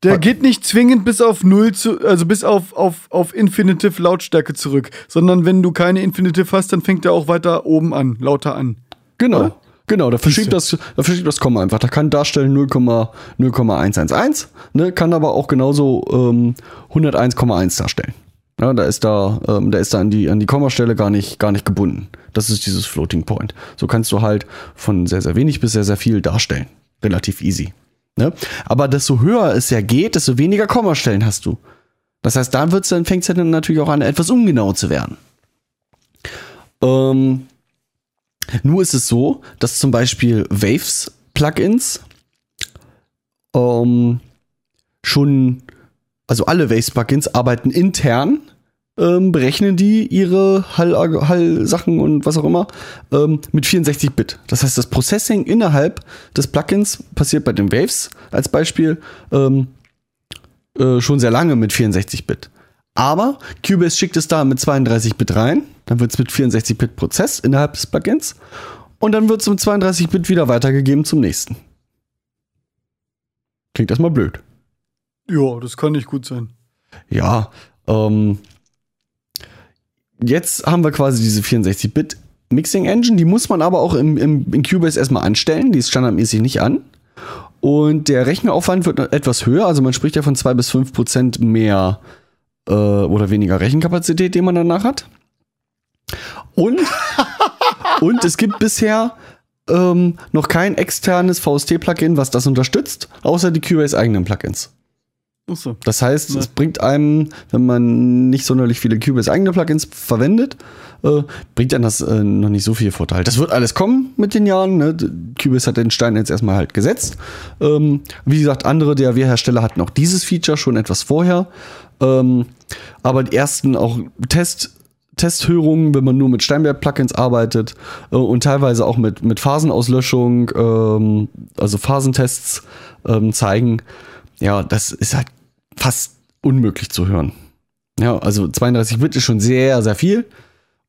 Der geht nicht zwingend bis auf null zu, also bis auf, auf, auf Infinitive Lautstärke zurück, sondern wenn du keine Infinitive hast, dann fängt er auch weiter oben an, lauter an. Genau. Oder? Genau, da verschiebt, das, da verschiebt das Komma einfach. Da kann darstellen 0,0,111, 0,111, ne, kann aber auch genauso ähm, 101,1 darstellen. Ja, da ist da, ähm, da ist da an die, an die Kommastelle gar nicht, gar nicht gebunden. Das ist dieses Floating Point. So kannst du halt von sehr, sehr wenig bis sehr, sehr viel darstellen. Relativ easy. Ne? Aber desto höher es ja geht, desto weniger Kommastellen hast du. Das heißt, da wird's dann, fängt es ja dann natürlich auch an, etwas ungenau zu werden. Ähm, nur ist es so, dass zum Beispiel Waves-Plugins ähm, schon, also alle Waves-Plugins arbeiten intern, ähm, berechnen die ihre Hall- Hall-Sachen und was auch immer ähm, mit 64-Bit. Das heißt, das Processing innerhalb des Plugins passiert bei den Waves als Beispiel ähm, äh, schon sehr lange mit 64-Bit. Aber Cubase schickt es da mit 32-Bit rein, dann wird es mit 64-Bit prozess innerhalb des Plugins und dann wird es um 32-Bit wieder weitergegeben zum nächsten. Klingt erstmal blöd. Ja, das kann nicht gut sein. Ja, ähm, jetzt haben wir quasi diese 64-Bit Mixing Engine, die muss man aber auch im, im, in Cubase erstmal anstellen, die ist standardmäßig nicht an. Und der Rechenaufwand wird etwas höher, also man spricht ja von 2 bis 5 Prozent mehr äh, oder weniger Rechenkapazität, den man danach hat. Und, und es gibt bisher ähm, noch kein externes VST-Plugin, was das unterstützt, außer die Cubase eigenen Plugins. Achso. Das heißt, Ja. es bringt einem, wenn man nicht sonderlich viele Cubase eigene Plugins verwendet, äh, bringt einem das äh, noch nicht so viel Vorteil. Das wird alles kommen mit den Jahren. Ne? Cubase hat den Stein jetzt erstmal halt gesetzt. Ähm, wie gesagt, andere DAW-Hersteller hatten auch dieses Feature schon etwas vorher. Ähm, aber die ersten auch Test, Testhörungen, wenn man nur mit Steinberg-Plugins arbeitet äh, und teilweise auch mit, mit Phasenauslöschung, ähm, also Phasentests ähm, zeigen, ja, das ist halt fast unmöglich zu hören. Ja, also 32 Bit ist schon sehr, sehr viel.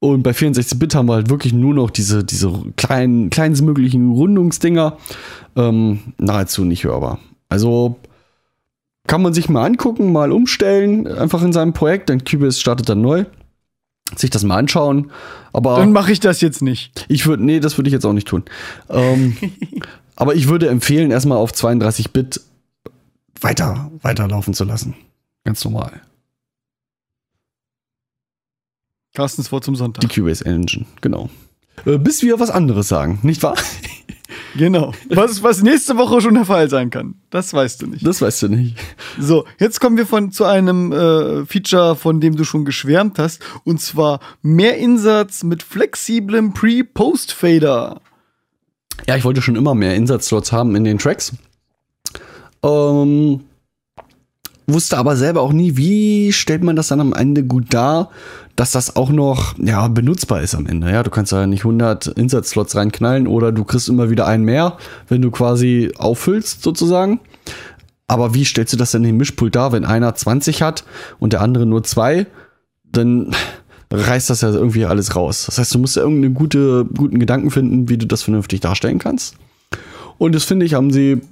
Und bei 64 Bit haben wir halt wirklich nur noch diese, diese kleinen, kleinstmöglichen Rundungsdinger. Ähm, nahezu nicht hörbar. Also kann man sich mal angucken, mal umstellen, einfach in seinem Projekt. Dann Cubase startet dann neu. Sich das mal anschauen. Aber Dann mache ich das jetzt nicht. ich würde, nee, das würde ich jetzt auch nicht tun. Ähm, aber ich würde empfehlen, erstmal auf 32 Bit weiter, weiterlaufen zu lassen. Ganz normal. Carstens Wort zum Die Sonntag. Cubase Engine, genau. Äh, bis wir was anderes sagen, nicht wahr? Genau. Was, was nächste Woche schon der Fall sein kann. Das weißt du nicht. Das weißt du nicht. So, jetzt kommen wir von, zu einem äh, Feature, von dem du schon geschwärmt hast. Und zwar mehr Insatz mit flexiblem Pre-Post-Fader. Ja, ich wollte schon immer mehr Insatzslots haben in den Tracks. Ähm, wusste aber selber auch nie, wie stellt man das dann am Ende gut dar, dass das auch noch ja, benutzbar ist am Ende. Ja, du kannst da nicht 100 Insatzslots reinknallen oder du kriegst immer wieder einen mehr, wenn du quasi auffüllst sozusagen. Aber wie stellst du das denn im Mischpult dar, wenn einer 20 hat und der andere nur zwei? Dann reißt das ja irgendwie alles raus. Das heißt, du musst ja irgendeinen gute, guten Gedanken finden, wie du das vernünftig darstellen kannst. Und das finde ich, haben sie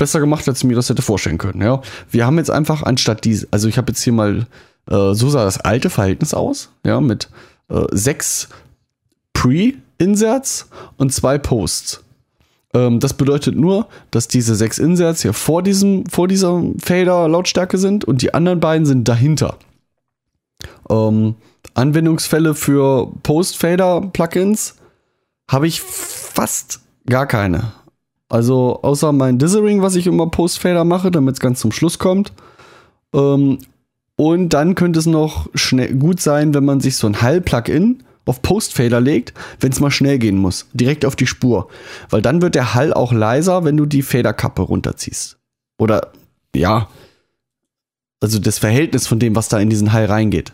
besser gemacht, als ich mir das hätte vorstellen können. Ja, wir haben jetzt einfach anstatt diese, also ich habe jetzt hier mal, äh, so sah das alte Verhältnis aus, ja, mit äh, sechs Pre-Inserts und zwei Posts. Ähm, das bedeutet nur, dass diese sechs Inserts hier vor diesem, vor dieser Fader-Lautstärke sind und die anderen beiden sind dahinter. Ähm, Anwendungsfälle für Post-Fader-Plugins habe ich fast gar keine. Also außer mein Dithering, was ich immer Post-Fader mache, damit es ganz zum Schluss kommt. Ähm, und dann könnte es noch schnell gut sein, wenn man sich so ein Hall-Plugin auf Post-Fader legt, wenn es mal schnell gehen muss. Direkt auf die Spur. Weil dann wird der Hall auch leiser, wenn du die Faderkappe runterziehst. Oder ja. Also das Verhältnis von dem, was da in diesen Hall reingeht.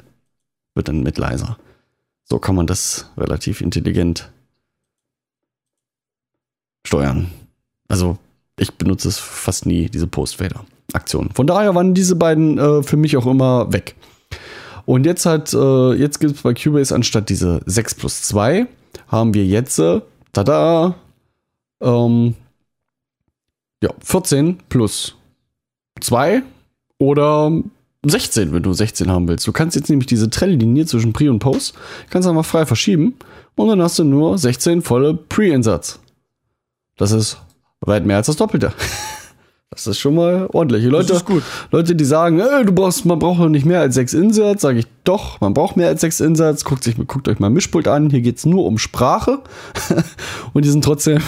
wird dann mit leiser. So kann man das relativ intelligent steuern. Also ich benutze es fast nie, diese Post-Fader-Aktionen. Von daher waren diese beiden äh, für mich auch immer weg. Und jetzt hat, äh, jetzt gibt es bei Cubase anstatt diese 6 plus 2, haben wir jetzt, äh, tada, ähm, ja, 14 plus 2 oder 16, wenn du 16 haben willst. Du kannst jetzt nämlich diese Trennlinie zwischen Pre und Post, kannst einfach frei verschieben und dann hast du nur 16 volle Pre-Insatz. Das ist weit mehr als das Doppelte. Das ist schon mal ordentlich. Leute, Das ist gut. Leute, die sagen, äh, du brauchst, man braucht doch nicht mehr als sechs Inserts, sage ich doch, man braucht mehr als sechs Inserts. Guckt, sich, guckt euch mal Mischpult an. Hier geht's nur um Sprache. Und die sind trotzdem,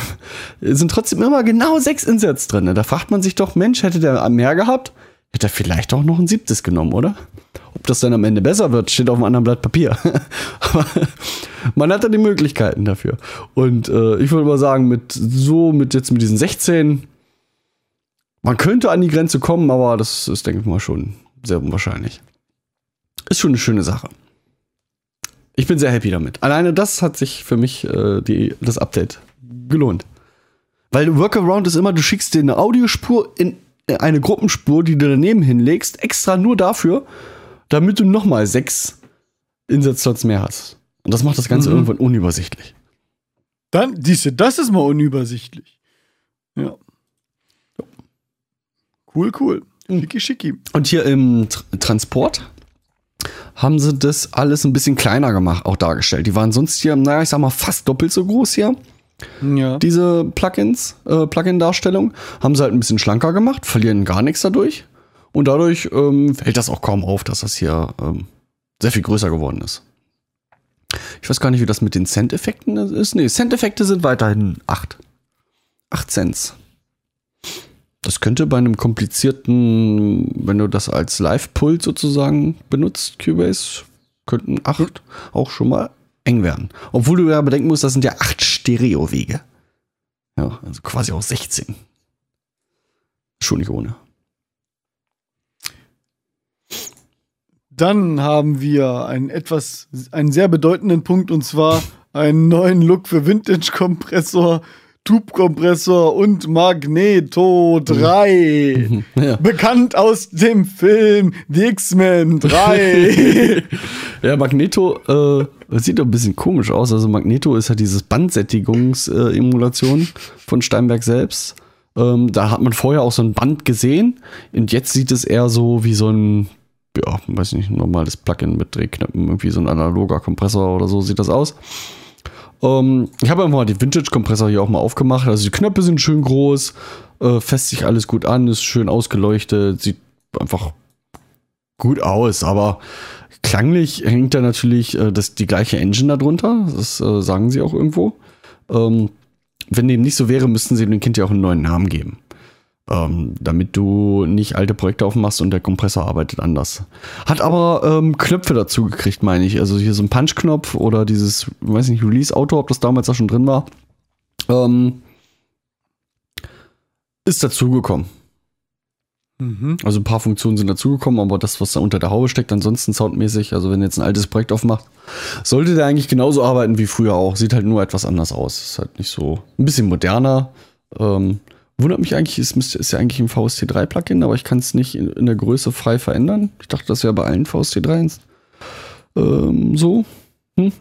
sind trotzdem immer genau sechs Inserts drin. Da fragt man sich doch, Mensch, hätte der mehr gehabt, hätte er vielleicht auch noch ein siebtes genommen, oder? Ob das dann am Ende besser wird, steht auf einem anderen Blatt Papier. Aber man hat da die Möglichkeiten dafür. Und äh, ich würde mal sagen, mit so, mit jetzt mit diesen 16, man könnte an die Grenze kommen, aber das ist, denke ich mal, schon sehr unwahrscheinlich. Ist schon eine schöne Sache. Ich bin sehr happy damit. Alleine das hat sich für mich äh, die, das Update gelohnt. Weil Workaround ist immer, du schickst dir eine Audiospur in eine Gruppenspur, die du daneben hinlegst, extra nur dafür, damit du nochmal sechs Insatzslots mehr hast. Und das macht das Ganze Mhm. irgendwann unübersichtlich. Dann, siehste, das ist mal unübersichtlich. Ja. Cool, cool. Schicki, schicki. Und hier im Tr Transport haben sie das alles ein bisschen kleiner gemacht, auch dargestellt. Die waren sonst hier, naja, ich sag mal, fast doppelt so groß hier. Ja. Diese Plugins, äh, Plugin-Darstellung, haben sie halt ein bisschen schlanker gemacht, verlieren gar nichts dadurch. Und dadurch ähm, fällt das auch kaum auf, dass das hier ähm, sehr viel größer geworden ist. Ich weiß gar nicht, wie das mit den Cent-Effekten ist. Nee, Cent-Effekte sind weiterhin 8. 8 Cent. Das könnte bei einem komplizierten, wenn du das als Live-Pult sozusagen benutzt, Cubase, könnten 8 auch schon mal eng werden. Obwohl du ja bedenken musst, das sind ja 8 Stereo-Wege. Ja, also quasi auch 16. Schon nicht ohne. Dann haben wir einen etwas, einen sehr bedeutenden Punkt und zwar einen neuen Look für Vintage-Kompressor, Tube-Kompressor und Magneto 3. Ja. Bekannt aus dem Film The X-Men 3. Ja, Magneto äh, das sieht doch ein bisschen komisch aus. Also Magneto ist ja dieses Bandsättigungs-Emulation von Steinberg selbst. Ähm, da hat man vorher auch so ein Band gesehen und jetzt sieht es eher so wie so ein, ja, weiß nicht, normales Plugin mit Drehknöpfen, irgendwie so ein analoger Kompressor oder so sieht das aus. Ähm, ich habe einfach mal den Vintage-Kompressor hier auch mal aufgemacht. Also die Knöpfe sind schön groß, äh, fässt sich alles gut an, ist schön ausgeleuchtet, sieht einfach gut aus, aber klanglich hängt da natürlich äh, das, die gleiche Engine darunter. Das äh, sagen sie auch irgendwo. Ähm, wenn dem nicht so wäre, müssten sie dem Kind ja auch einen neuen Namen geben. Ähm, damit du nicht alte Projekte aufmachst und der Kompressor arbeitet anders. Hat aber ähm, Knöpfe dazu gekriegt, meine ich. Also hier so ein Punch-Knopf oder dieses, weiß nicht, Release-Auto, ob das damals auch schon drin war. Ähm, ist dazugekommen. Mhm. Also ein paar Funktionen sind dazugekommen, aber das, was da unter der Haube steckt, ansonsten soundmäßig, also wenn ihr jetzt ein altes Projekt aufmacht, sollte der eigentlich genauso arbeiten wie früher auch. Sieht halt nur etwas anders aus. Ist halt nicht so ein bisschen moderner. Ähm, wundert mich eigentlich, es müsste, ist ja eigentlich ein VST3-Plugin, aber ich kann es nicht in, in der Größe frei verändern. Ich dachte, das wäre bei allen VST3s ähm, so. Hm.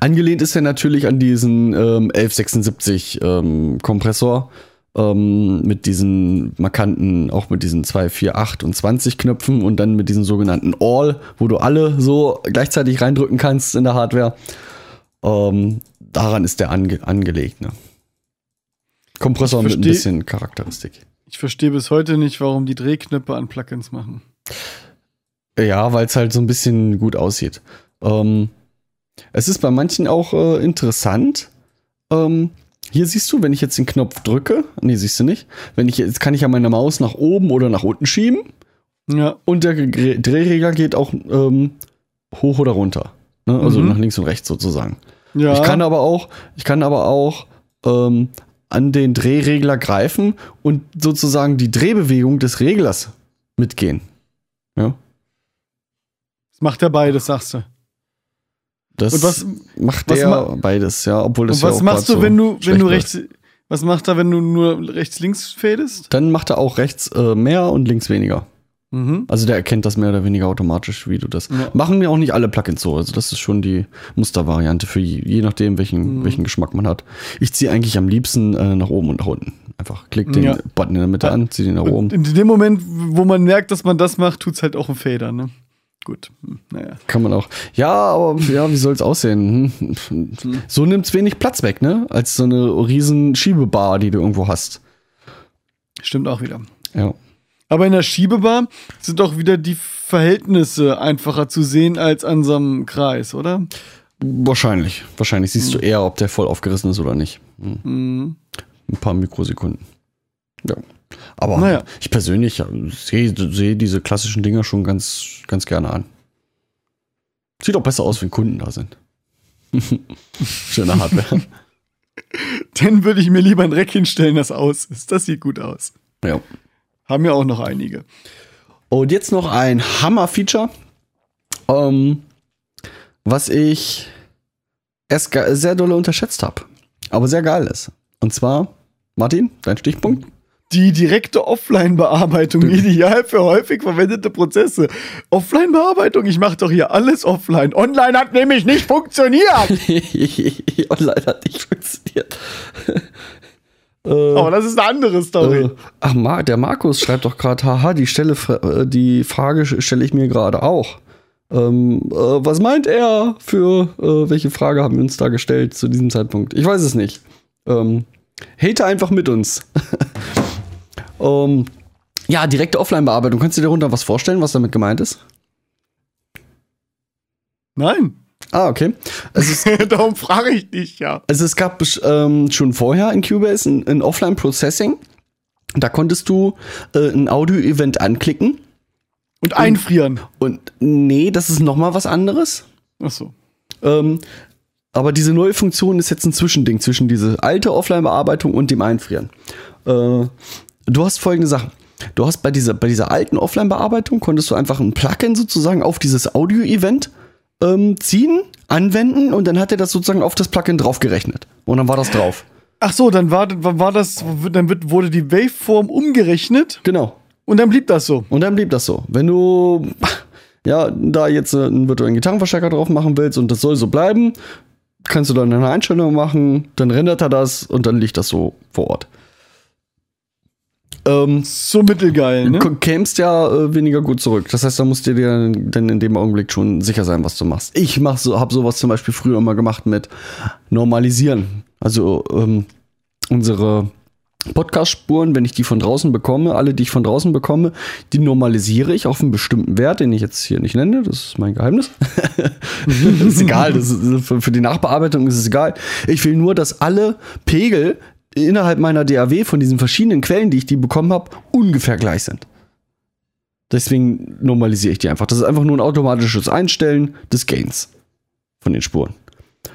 Angelehnt ist er natürlich an diesen ähm, 1176 ähm, Kompressor ähm, mit diesen markanten, auch mit diesen 2, 4, 8 und 20 Knöpfen und dann mit diesen sogenannten All, wo du alle so gleichzeitig reindrücken kannst in der Hardware. Ähm, daran ist der ange angelegt. Ne? Kompressor mit ein bisschen Charakteristik. Ich verstehe bis heute nicht, warum die Drehknöpfe an Plugins machen. Ja, weil es halt so ein bisschen gut aussieht. Ähm, es ist bei manchen auch äh, interessant. Ähm, hier siehst du, wenn ich jetzt den Knopf drücke, nee, siehst du nicht. Wenn ich jetzt kann ich ja meine Maus nach oben oder nach unten schieben Ja, und der Drehregler geht auch ähm, hoch oder runter. Ne? Also Mhm. nach links und rechts sozusagen. ja. Ich kann aber auch, ich kann aber auch ähm, an den Drehregler greifen und sozusagen die Drehbewegung des Reglers mitgehen. Ja. macht er beides, sagst du. Das Und was- macht was er ma- beides, ja, obwohl das Und ja was auch machst du, wenn du, wenn du rechts, was macht er, wenn du nur rechts-links fädest? Dann macht er auch rechts äh, mehr und links weniger. Mhm. Also der erkennt das mehr oder weniger automatisch, wie du das. Ja. Machen mir auch nicht alle Plugins so. Also das ist schon die Mustervariante für je, je nachdem, Mhm. welchen, welchen Geschmack man hat. Ich ziehe eigentlich am liebsten äh, nach oben und nach unten. Einfach klick den Ja. Button in der Mitte an, zieh den nach Und oben. in dem Moment, wo man merkt, dass man das macht, tut's halt auch im Feder, ne? Gut. Hm, Naja. Kann man auch. Ja, aber ja, wie soll es aussehen? Hm. So nimmt's wenig Platz weg, ne? Als so eine riesen Schiebebar, die du irgendwo hast. Stimmt auch wieder. Ja. Aber in der Schiebebar sind auch wieder die Verhältnisse einfacher zu sehen als an so einem Kreis, oder? Wahrscheinlich. Wahrscheinlich siehst du eher, ob der voll aufgerissen ist oder nicht. Hm. Ein paar Mikrosekunden. Ja. Aber Naja. ich persönlich ja, sehe sehe diese klassischen Dinger schon ganz, ganz gerne an. Sieht auch besser aus, wenn Kunden da sind. Schöne Hardware. Dann würde ich mir lieber ein Rack hinstellen, das aus ist. Das sieht gut aus. ja. Haben ja auch noch einige. Und jetzt noch ein Hammer-Feature, ähm, was ich sehr dolle unterschätzt habe, aber sehr geil ist. Und zwar, Martin, dein Stichpunkt? Die direkte Offline-Bearbeitung, ideal für häufig verwendete Prozesse. Offline-Bearbeitung, ich mache doch hier alles offline. Online hat nämlich nicht funktioniert. Online hat nicht funktioniert. Aber das ist eine andere Story. Äh, ach, Mar der Markus schreibt doch gerade, haha, die, Stelle, äh, die Frage stelle ich mir gerade auch. Ähm, äh, was meint er für, äh, welche Frage haben wir uns da gestellt zu diesem Zeitpunkt? Ich weiß es nicht. Ähm, hate einfach mit uns. ähm, ja, direkte Offline-Bearbeitung. Kannst du dir darunter was vorstellen, was damit gemeint ist? Nein. Ah, okay. Es ist Darum frage ich dich ja. Also es gab ähm, schon vorher in Cubase ein, ein Offline-Processing. Da konntest du äh, ein Audio-Event anklicken. Und einfrieren. Und nee, das ist noch mal was anderes. Ach so. Ähm, aber diese neue Funktion ist jetzt ein Zwischending zwischen diese alte Offline-Bearbeitung und dem Einfrieren. Äh, du hast folgende Sachen. Du hast bei dieser, bei dieser alten Offline-Bearbeitung konntest du einfach ein Plugin sozusagen auf dieses Audio-Event ähm, ziehen, anwenden und dann hat er das sozusagen auf das Plugin draufgerechnet. Und dann war das drauf. Ach so, dann war, war das, dann wird, wurde die Waveform umgerechnet Genau. und dann blieb das so. Und dann blieb das so. Wenn du ja da jetzt äh, einen virtuellen Gitarrenverstärker drauf machen willst und das soll so bleiben, kannst du dann eine Einstellung machen, dann rendert er das und dann liegt das so vor Ort. Ähm, So mittelgeil, ne? Du kämst ja äh, weniger gut zurück. Das heißt, da musst du dir dann in dem Augenblick schon sicher sein, was du machst. Ich mach so, habe sowas zum Beispiel früher immer gemacht mit Normalisieren. Also ähm, unsere Podcast-Spuren, wenn ich die von draußen bekomme, alle, die ich von draußen bekomme, die normalisiere ich auf einen bestimmten Wert, den ich jetzt hier nicht nenne. Das ist mein Geheimnis. das ist egal. Das ist, für die Nachbearbeitung ist es egal. Ich will nur, dass alle Pegel innerhalb meiner DAW von diesen verschiedenen Quellen, die ich die bekommen habe, ungefähr gleich sind. Deswegen normalisiere ich die einfach. Das ist einfach nur ein automatisches Einstellen des Gains von den Spuren.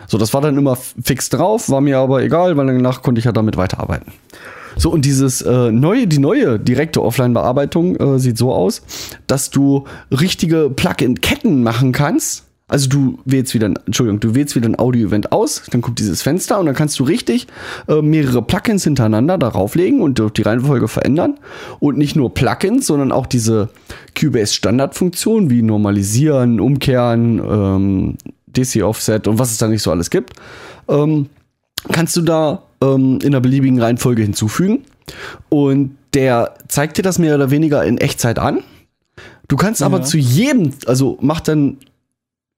So, das war dann immer fix drauf, war mir aber egal, weil danach konnte ich ja damit weiterarbeiten. So, und dieses äh, neue, die neue direkte Offline-Bearbeitung äh, sieht so aus, dass du richtige Plugin-Ketten machen kannst. Also du wählst wieder, ein, Entschuldigung, du wählst wieder ein Audio-Event aus, dann kommt dieses Fenster und dann kannst du richtig äh, mehrere Plugins hintereinander darauf legen und die Reihenfolge verändern. Und nicht nur Plugins, sondern auch diese Cubase-Standardfunktion wie Normalisieren, Umkehren, ähm, DC-Offset und was es da nicht so alles gibt, ähm, kannst du da ähm, in einer beliebigen Reihenfolge hinzufügen. Und der zeigt dir das mehr oder weniger in Echtzeit an. Du kannst aber Ja. zu jedem, also macht dann,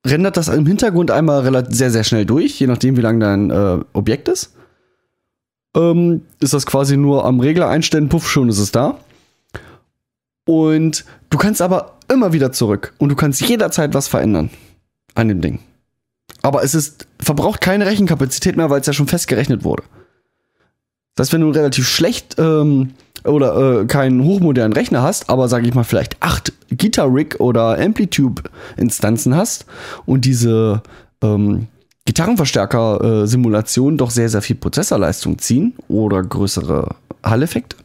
rendert das im Hintergrund einmal sehr, sehr schnell durch, je nachdem, wie lang dein äh, Objekt ist. Ähm, ist das quasi nur am Regler einstellen, puff, schon ist es da. Und du kannst aber immer wieder zurück und du kannst jederzeit was verändern an dem Ding. Aber es ist, verbraucht keine Rechenkapazität mehr, weil es ja schon festgerechnet wurde. Das wenn du relativ schlecht ähm, oder äh, keinen hochmodernen Rechner hast, aber sage ich mal vielleicht acht Guitar Rig oder Amplitude-Instanzen hast und diese ähm, Gitarrenverstärker-Simulationen doch sehr, sehr viel Prozessorleistung ziehen oder größere Hall-Effekte,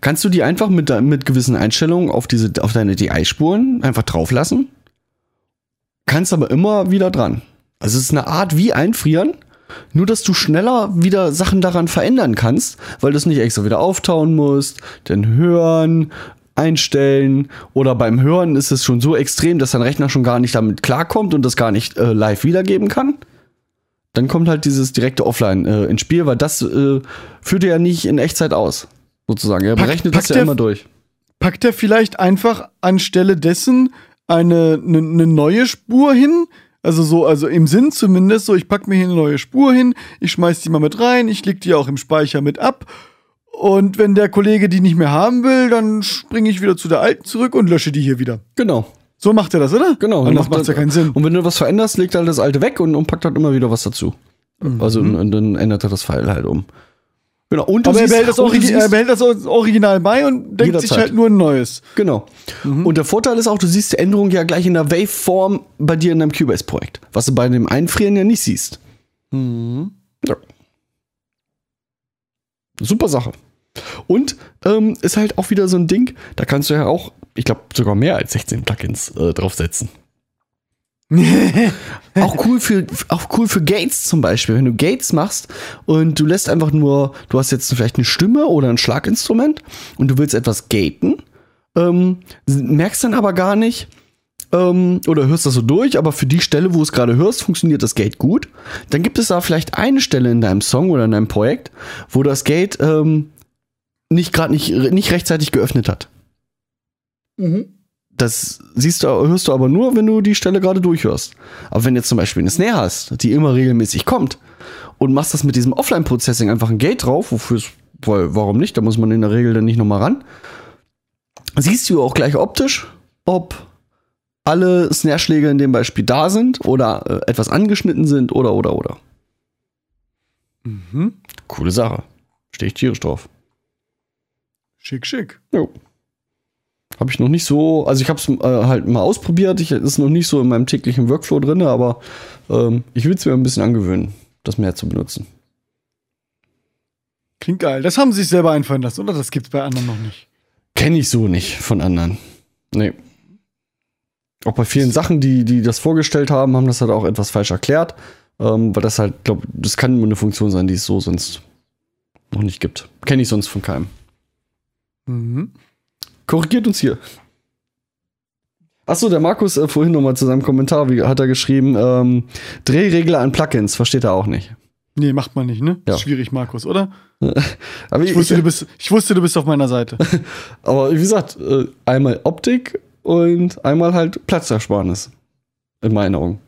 kannst du die einfach mit, mit gewissen Einstellungen auf, diese, auf deine DI-Spuren einfach drauf lassen kannst aber immer wieder dran. Also es ist eine Art wie einfrieren, nur dass du schneller wieder Sachen daran verändern kannst, weil du es nicht extra wieder auftauen musst, dann hören, einstellen oder beim Hören ist es schon so extrem, dass dein Rechner schon gar nicht damit klarkommt und das gar nicht äh, live wiedergeben kann. Dann kommt halt dieses direkte Offline äh, ins Spiel, weil das äh, führt er ja nicht in Echtzeit aus, sozusagen. Er Pack- berechnet das ja immer durch. Packt er vielleicht einfach anstelle dessen eine, eine, eine neue Spur hin? Also so, also im Sinn zumindest so, ich pack mir hier eine neue Spur hin, ich schmeiß die mal mit rein, ich leg die auch im Speicher mit ab. Und wenn der Kollege die nicht mehr haben will, dann springe ich wieder zu der alten zurück und lösche die hier wieder. Genau. So macht er das, oder? Genau. Anders Macht macht ja keinen Sinn. Und wenn du was veränderst, legt er halt das alte weg und, und packt halt immer wieder was dazu. Mhm. Also und, und dann ändert er das Pfeil halt um. Genau. Und du Aber er behält, das Origi er behält das Original bei und denkt sich Jederzeit. halt nur ein neues. Genau. Mhm. Und der Vorteil ist auch, du siehst die Änderung ja gleich in der Waveform bei dir in deinem Cubase-Projekt, was du bei dem Einfrieren ja nicht siehst. Mhm. Ja. Super Sache. Und ähm, ist halt auch wieder so ein Ding, da kannst du ja auch, ich glaube, sogar mehr als 16 Plugins äh, draufsetzen. auch cool für auch cool für Gates zum Beispiel. Wenn du Gates machst und du lässt einfach nur, du hast jetzt vielleicht eine Stimme oder ein Schlaginstrument und du willst etwas gaten, ähm, merkst dann aber gar nicht ähm, oder hörst das so durch, aber für die Stelle, wo du es gerade hörst, funktioniert das Gate gut. Dann gibt es da vielleicht eine Stelle in deinem Song oder in deinem Projekt, wo das Gate ähm, nicht gerade nicht, nicht rechtzeitig geöffnet hat. Das siehst du, hörst du aber nur, wenn du die Stelle gerade durchhörst. Aber wenn du jetzt zum Beispiel eine Snare hast, die immer regelmäßig kommt und machst das mit diesem Offline-Processing einfach ein Gate drauf, wofür es, weil, warum nicht? Da muss man in der Regel dann nicht nochmal ran. Siehst du auch gleich optisch, ob alle Snare-Schläge in dem Beispiel da sind oder äh, etwas angeschnitten sind oder, oder, oder. Mhm. Coole Sache. Stehe ich tierisch drauf. Schick, schick. Jo. Habe ich noch nicht so, also ich habe es äh, halt mal ausprobiert. Ich ist noch nicht so in meinem täglichen Workflow drin, aber ähm, ich will es mir ein bisschen angewöhnen, das mehr zu benutzen. Klingt geil. Das haben sie sich selber einfallen lassen, oder? Das gibt's bei anderen noch nicht. Kenne ich so nicht von anderen. Nee. Auch bei vielen Sachen, die, die das vorgestellt haben, haben das halt auch etwas falsch erklärt. Ähm, weil das halt, glaube das kann nur eine Funktion sein, die es so sonst noch nicht gibt. Kenne ich sonst von keinem. Mhm. Korrigiert uns hier. Achso, der Markus äh, vorhin nochmal zu seinem Kommentar, wie hat er geschrieben, ähm, Drehregler an Plugins, versteht er auch nicht. Nee, macht man nicht, ne? Ja. Ist schwierig, Markus, oder? Aber, Ich wusste, du bist, ich wusste, du bist auf meiner Seite. aber wie gesagt, äh, einmal Optik und einmal halt Platzersparnis. In meinen Augen.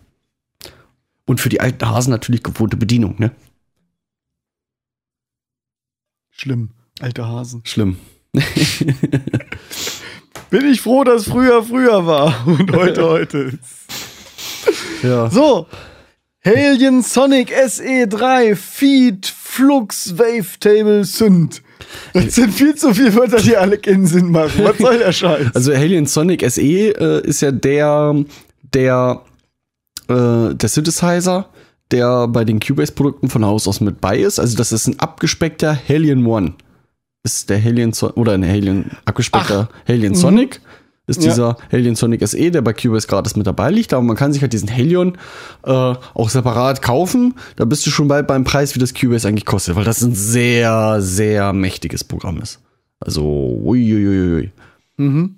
Und für die alten Hasen natürlich gewohnte Bedienung, ne? Schlimm. Alter Hasen. Schlimm. Bin ich froh, dass früher früher war und heute heute ist. Ja. So. Alien Sonic SE3 Feed Flux Wavetable Synth. Das sind viel zu viele Wörter, die alle keinen Sinn machen. Was soll der Scheiß? Also Alien Sonic SE äh, ist ja der, der, äh, der Synthesizer, der bei den Cubase-Produkten von Haus aus mit bei ist. Also das ist ein abgespeckter Alien One. Ist der Alien Son oder ein Alien abgespeckter Alien Sonic. Ist Ja. dieser Alien Sonic SE, der bei Cubase gratis mit dabei liegt, aber man kann sich halt diesen Helion äh, auch separat kaufen. Da bist du schon bald beim Preis, wie das Cubase eigentlich kostet, weil das ein sehr, sehr mächtiges Programm ist. Also, uiuiui. Mhm.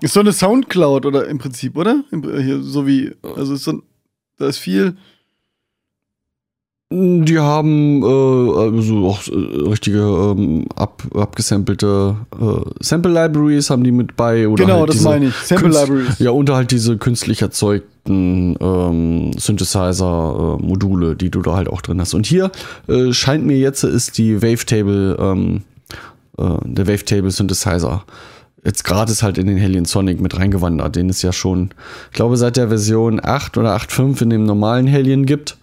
Ist so eine Soundcloud oder im Prinzip, oder? So wie, also ist so, da ist viel. Die haben äh, also auch äh, richtige ähm, ab, abgesampelte äh, Sample Libraries haben die mit bei oder genau, halt das diese meine ich. Sample Künst- Libraries. Ja, und halt diese künstlich erzeugten ähm, Synthesizer-Module, die du da halt auch drin hast. Und hier äh, scheint mir jetzt ist die Wavetable, ähm, äh, der Wavetable Synthesizer jetzt gratis halt in den Hellion Sonic mit reingewandert, den es ja schon, ich glaube, seit der Version 8 oder 8.5 in dem normalen Hellion gibt,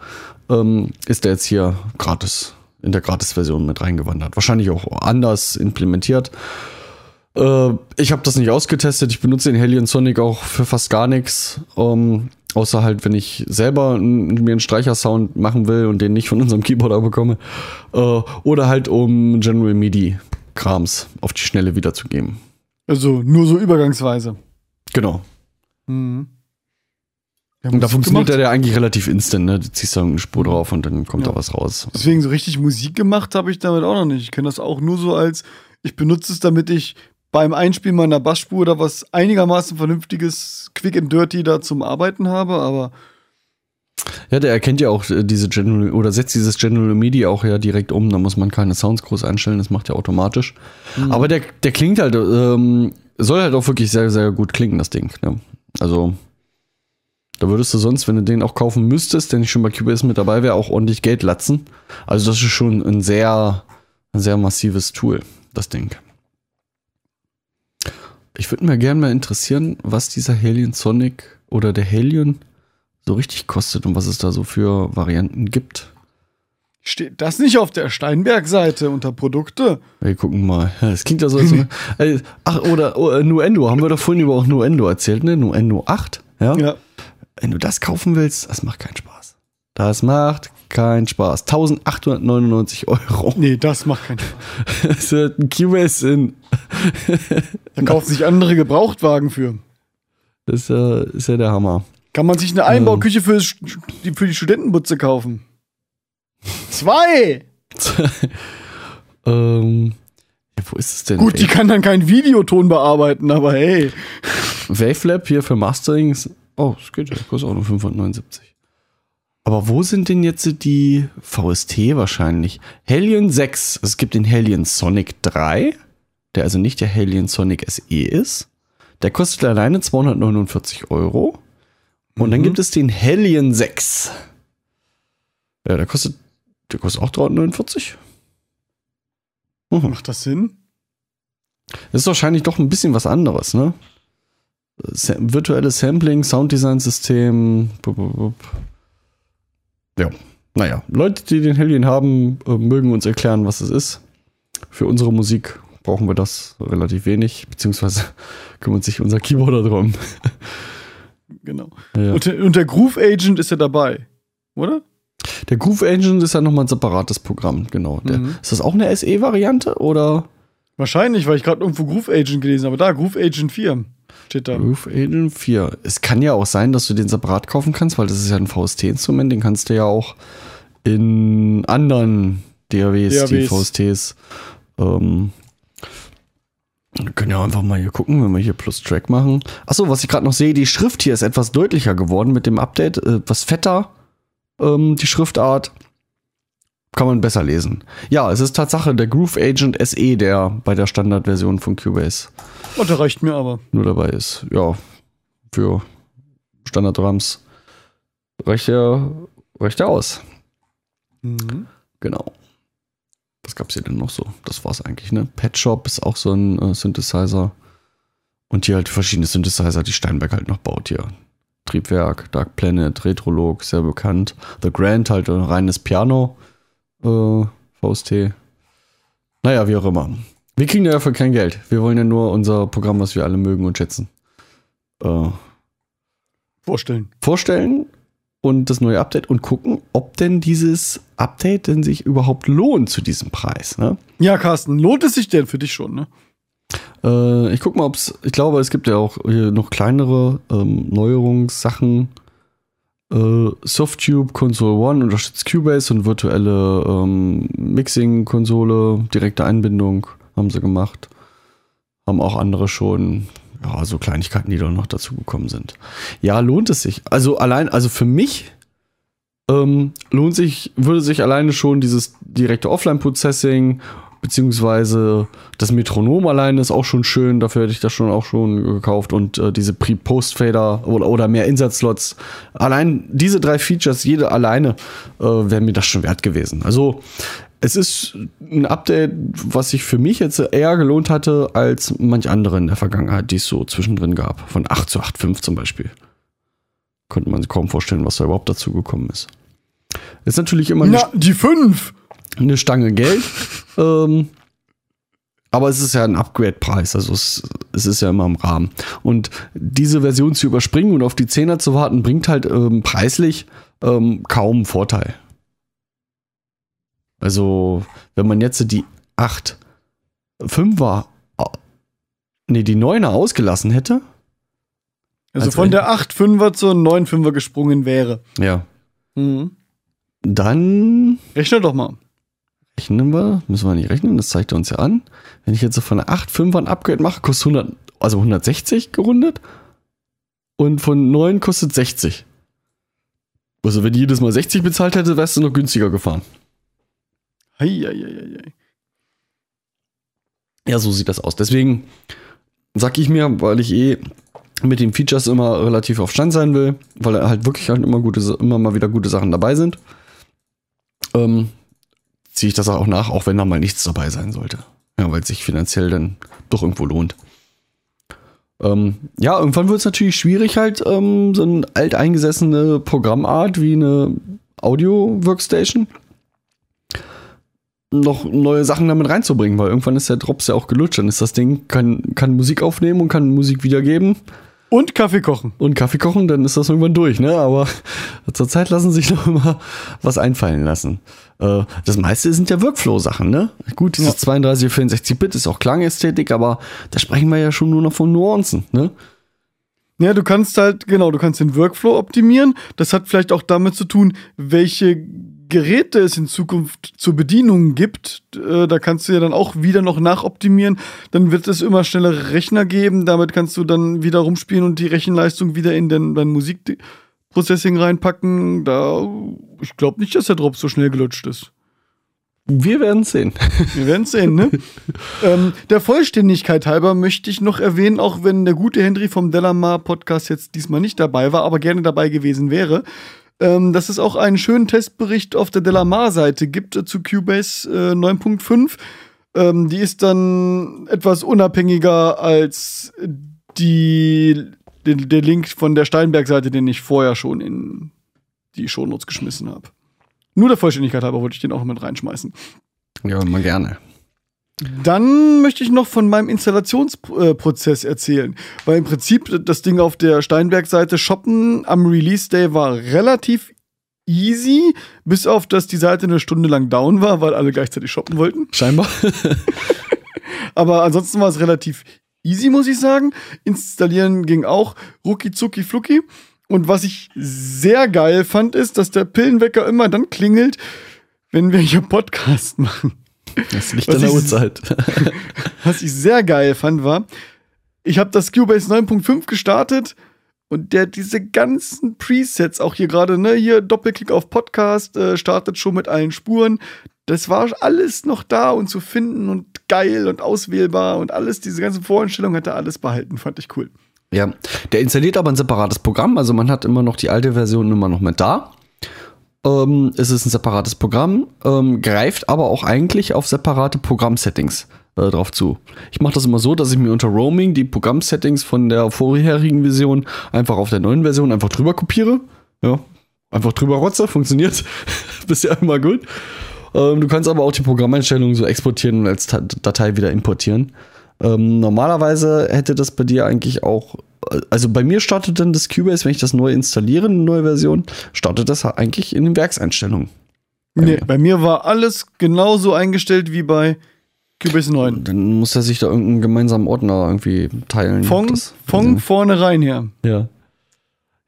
ähm, ist der jetzt hier gratis, in der Gratis-Version mit reingewandert. Wahrscheinlich auch anders implementiert. Äh, ich habe das nicht ausgetestet. Ich benutze den Hellion Sonic auch für fast gar nichts. Ähm, außer halt, wenn ich selber mir einen Streichersound machen will und den nicht von unserem Keyboarder bekomme. Äh, oder halt, um General MIDI-Krams auf die Schnelle wiederzugeben. Also nur so übergangsweise. Genau. Mhm. Und da funktioniert gemacht. der ja eigentlich relativ instant, ne? Du ziehst da eine Spur drauf und dann kommt Ja. da was raus. Deswegen so richtig Musik gemacht habe ich damit auch noch nicht. Ich kenne das auch nur so als, ich benutze es, damit ich beim Einspielen meiner Bassspur oder was einigermaßen vernünftiges Quick and Dirty da zum Arbeiten habe, aber Ja, der erkennt ja auch äh, diese General oder setzt dieses General MIDI auch ja direkt um. Da muss man keine Sounds groß einstellen, das macht er automatisch. Aber der, der klingt halt, ähm, soll halt auch wirklich sehr, sehr gut klingen, das Ding. Ne? Also, da würdest du sonst, wenn du den auch kaufen müsstest, der nicht schon bei Cubase mit dabei wäre, auch ordentlich Geld latzen. Also, das ist schon ein sehr, sehr massives Tool, das Ding. Ich würde mir gerne mal interessieren, was dieser Helion Sonic oder der Helion so richtig kostet und was es da so für Varianten gibt. steht das nicht auf der Steinberg-Seite unter Produkte? Wir gucken mal. Das klingt ja so. Als, ach, oder oh, äh, Nuendo. Haben wir doch vorhin über auch Nuendo erzählt, ne? Nuendo 8. Ja? Ja. Wenn du das kaufen willst, das macht keinen Spaß. Das macht keinen Spaß. 1899 Euro. Nee, das macht keinen Spaß. Das ist ein Cubase in. Da kaufen sich andere Gebrauchtwagen für. Das ist, ja- ist ja der Hammer. Kann man sich eine Einbauküche für, die- für die Studentenbutze kaufen? Zwei! ähm, wo ist es denn? Gut, die kann dann keinen Videoton bearbeiten, aber hey. Wavelab hier für Mastering. Oh, das geht ja. Kostet auch nur 579. Aber wo sind denn jetzt die VST wahrscheinlich? Helion 6. Es gibt den Helion Sonic 3, der also nicht der Helion Sonic SE ist. Der kostet alleine 249 Euro. Und dann gibt es den Helion 6. Ja, der kostet, der kostet auch 349. Mhm. Macht das Sinn? Das ist wahrscheinlich doch ein bisschen was anderes, ne? Virtuelles Sampling, Sounddesign-System. Ja, naja. Leute, die den Hellion haben, äh, mögen uns erklären, was es ist. Für unsere Musik brauchen wir das relativ wenig, beziehungsweise kümmert sich unser Keyboarder drum. Genau. Ja. Und, der- und der Groove Agent ist ja dabei, oder? Der Groove Agent ist ja nochmal ein separates Programm, genau. Der, Mhm. Ist das auch eine SE-Variante oder? Wahrscheinlich, weil ich gerade irgendwo Groove Agent gelesen habe. Da, Groove Agent 4 steht da. Groove Agent 4. Es kann ja auch sein, dass du den separat kaufen kannst, weil das ist ja ein VST-Instrument, den kannst du ja auch in anderen DAWs, die DAWs. VSTs. Ähm, wir können ja einfach mal hier gucken, wenn wir hier plus Track machen. Achso, was ich gerade noch sehe, die Schrift hier ist etwas deutlicher geworden mit dem Update. Äh, was fetter, ähm, die Schriftart. Kann man besser lesen. Ja, es ist Tatsache der Groove Agent SE, der bei der Standardversion von Cubase Und der reicht mir aber. nur dabei ist. Ja, für Standard-Drums reicht er, reicht er aus. Mhm. Genau. Was gab's hier denn noch so? Das war's eigentlich, ne? Pet Shop ist auch so ein äh, Synthesizer. Und hier halt verschiedene Synthesizer, die Steinberg halt noch baut hier. Triebwerk, Dark Planet, Retrolog, sehr bekannt. The Grand, halt ein reines Piano. Äh, VST. Naja, wie auch immer. Wir kriegen ja dafür kein Geld. Wir wollen ja nur unser Programm, was wir alle mögen und schätzen, äh, Vorstellen. vorstellen und das neue Update und gucken, ob denn dieses Update denn sich überhaupt lohnt zu diesem Preis. Ne? Ja, Carsten, lohnt es sich denn für dich schon, ne? Äh, ich guck mal, ob es, ich glaube, es gibt ja auch hier noch kleinere ähm, Neuerungssachen. Äh, Softube Console One unterstützt Cubase und virtuelle ähm, Mixing-Konsole, direkte Einbindung haben sie gemacht. Haben auch andere schon, ja, so Kleinigkeiten, die da noch dazu gekommen sind. Ja, lohnt es sich. Also allein, also für mich ähm, lohnt sich, würde sich alleine schon dieses direkte Offline-Processing beziehungsweise das Metronom alleine ist auch schon schön, dafür hätte ich das schon auch schon gekauft und äh, diese Pre-Post-Fader oder, oder mehr Insatzslots. Allein diese drei Features, jede alleine, äh, wäre mir das schon wert gewesen. Also es ist ein Update, was sich für mich jetzt eher gelohnt hatte als manch andere in der Vergangenheit, die es so zwischendrin gab. Von 8 zu 8.5 zum Beispiel. Konnte man sich kaum vorstellen, was da überhaupt dazu gekommen ist. Ist natürlich immer Na, die fünf! Eine Stange Geld. ähm, aber es ist ja ein Upgrade-Preis, also es, es ist ja immer im Rahmen. Und diese Version zu überspringen und auf die 10er zu warten, bringt halt ähm, preislich ähm, kaum einen Vorteil. Also, wenn man jetzt die 8 5er, äh, nee, die 9er ausgelassen hätte, Also Als von der 8-5er zur 9-5er gesprungen wäre. Ja. Mhm. Dann Rechne doch mal. Rechnen wir, müssen wir nicht rechnen, das zeigt er uns ja an. Wenn ich jetzt so von der 8,5er ein Upgrade mache, kostet 100, also 160 gerundet. Und von 9 kostet 60. Also wenn die jedes Mal 60 bezahlt hätte, wärst du noch günstiger gefahren. Heieieiei. Ja, so sieht das aus. Deswegen sag ich mir, weil ich eh mit den Features immer relativ auf Stand sein will, weil halt wirklich halt immer gute, immer mal wieder gute Sachen dabei sind, ähm, ziehe ich das auch nach, auch wenn da mal nichts dabei sein sollte. Ja, weil es sich finanziell dann doch irgendwo lohnt. Ähm, ja, irgendwann wird es natürlich schwierig, halt ähm, so eine alteingesessene Programmart wie eine Audio-Workstation noch neue Sachen damit reinzubringen, weil irgendwann ist der Drops ja auch gelutscht. Dann ist das Ding, kann, kann Musik aufnehmen und kann Musik wiedergeben Und Kaffee kochen. und Kaffee kochen, dann ist das irgendwann durch, ne? Aber zurzeit lassen sich noch immer was einfallen lassen. Äh, das meiste sind ja Workflow-Sachen, ne? Gut, dieses 32, 64-Bit ist auch Klangästhetik, aber da sprechen wir ja schon nur noch von Nuancen, ne? Ja, du kannst halt, genau, du kannst den Workflow optimieren. Das hat vielleicht auch damit zu tun, welche Geräte es in Zukunft zur Bedienung gibt. Äh, da kannst du ja dann auch wieder noch nachoptimieren. Dann wird es immer schnellere Rechner geben. Damit kannst du dann wieder rumspielen und die Rechenleistung wieder in den, dein Musikprocessing reinpacken. Da, ich glaube nicht, dass der Drop so schnell gelutscht ist. Wir werden sehen. Wir werden sehen, ne? ähm, der Vollständigkeit halber möchte ich noch erwähnen, auch wenn der gute Henry vom Delamar Podcast jetzt diesmal nicht dabei war, aber gerne dabei gewesen wäre, ähm, dass es auch einen schönen Testbericht auf der Delamar-Seite gibt äh, zu Cubase äh, 9.5. Ähm, die ist dann etwas unabhängiger als die, den, der Link von der Steinberg-Seite, den ich vorher schon in die Shownotes geschmissen habe. Nur der Vollständigkeit halber wollte ich den auch mit reinschmeißen. Ja, mal gerne. Dann möchte ich noch von meinem Installationsprozess erzählen. Weil im Prinzip das Ding auf der Steinberg-Seite shoppen am Release-Day war relativ easy, bis auf, dass die Seite eine Stunde lang down war, weil alle gleichzeitig shoppen wollten. Scheinbar. Aber ansonsten war es relativ easy, muss ich sagen. Installieren ging auch rucki zucki flucki. Und was ich sehr geil fand, ist, dass der Pillenwecker immer dann klingelt, wenn wir hier Podcast machen. Das liegt Was an der ich- Uhrzeit. Was ich sehr geil fand, war, ich habe das Cubase 9.5 gestartet und der diese ganzen Presets, auch hier gerade, ne, hier Doppelklick auf Podcast, äh, startet schon mit allen Spuren. Das war alles noch da und zu finden und geil und auswählbar und alles, diese ganzen Voreinstellungen hat er alles behalten, fand ich cool. Ja, der installiert aber ein separates Programm, also man hat immer noch die alte Version immer noch mit da. Ähm, es ist ein separates Programm, ähm, greift aber auch eigentlich auf separate Programmsettings äh, drauf zu. Ich mache das immer so, dass ich mir unter Roaming die Programmsettings von der vorherigen Version einfach auf der neuen Version einfach drüber kopiere. Ja, einfach drüber rotze, funktioniert bisher immer gut. Ähm, du kannst aber auch die Programmeinstellungen so exportieren und als Datei wieder importieren. Ähm, normalerweise hätte das bei dir eigentlich auch, also bei mir startet dann das Cubase, wenn ich das neu installiere, eine neue Version, startet das eigentlich in den Werkseinstellungen. Nee, bei mir war alles genauso eingestellt wie bei Cubase 9. Dann muss er sich da irgendeinen gemeinsamen Ordner irgendwie teilen. Von, von vornherein her. Ja.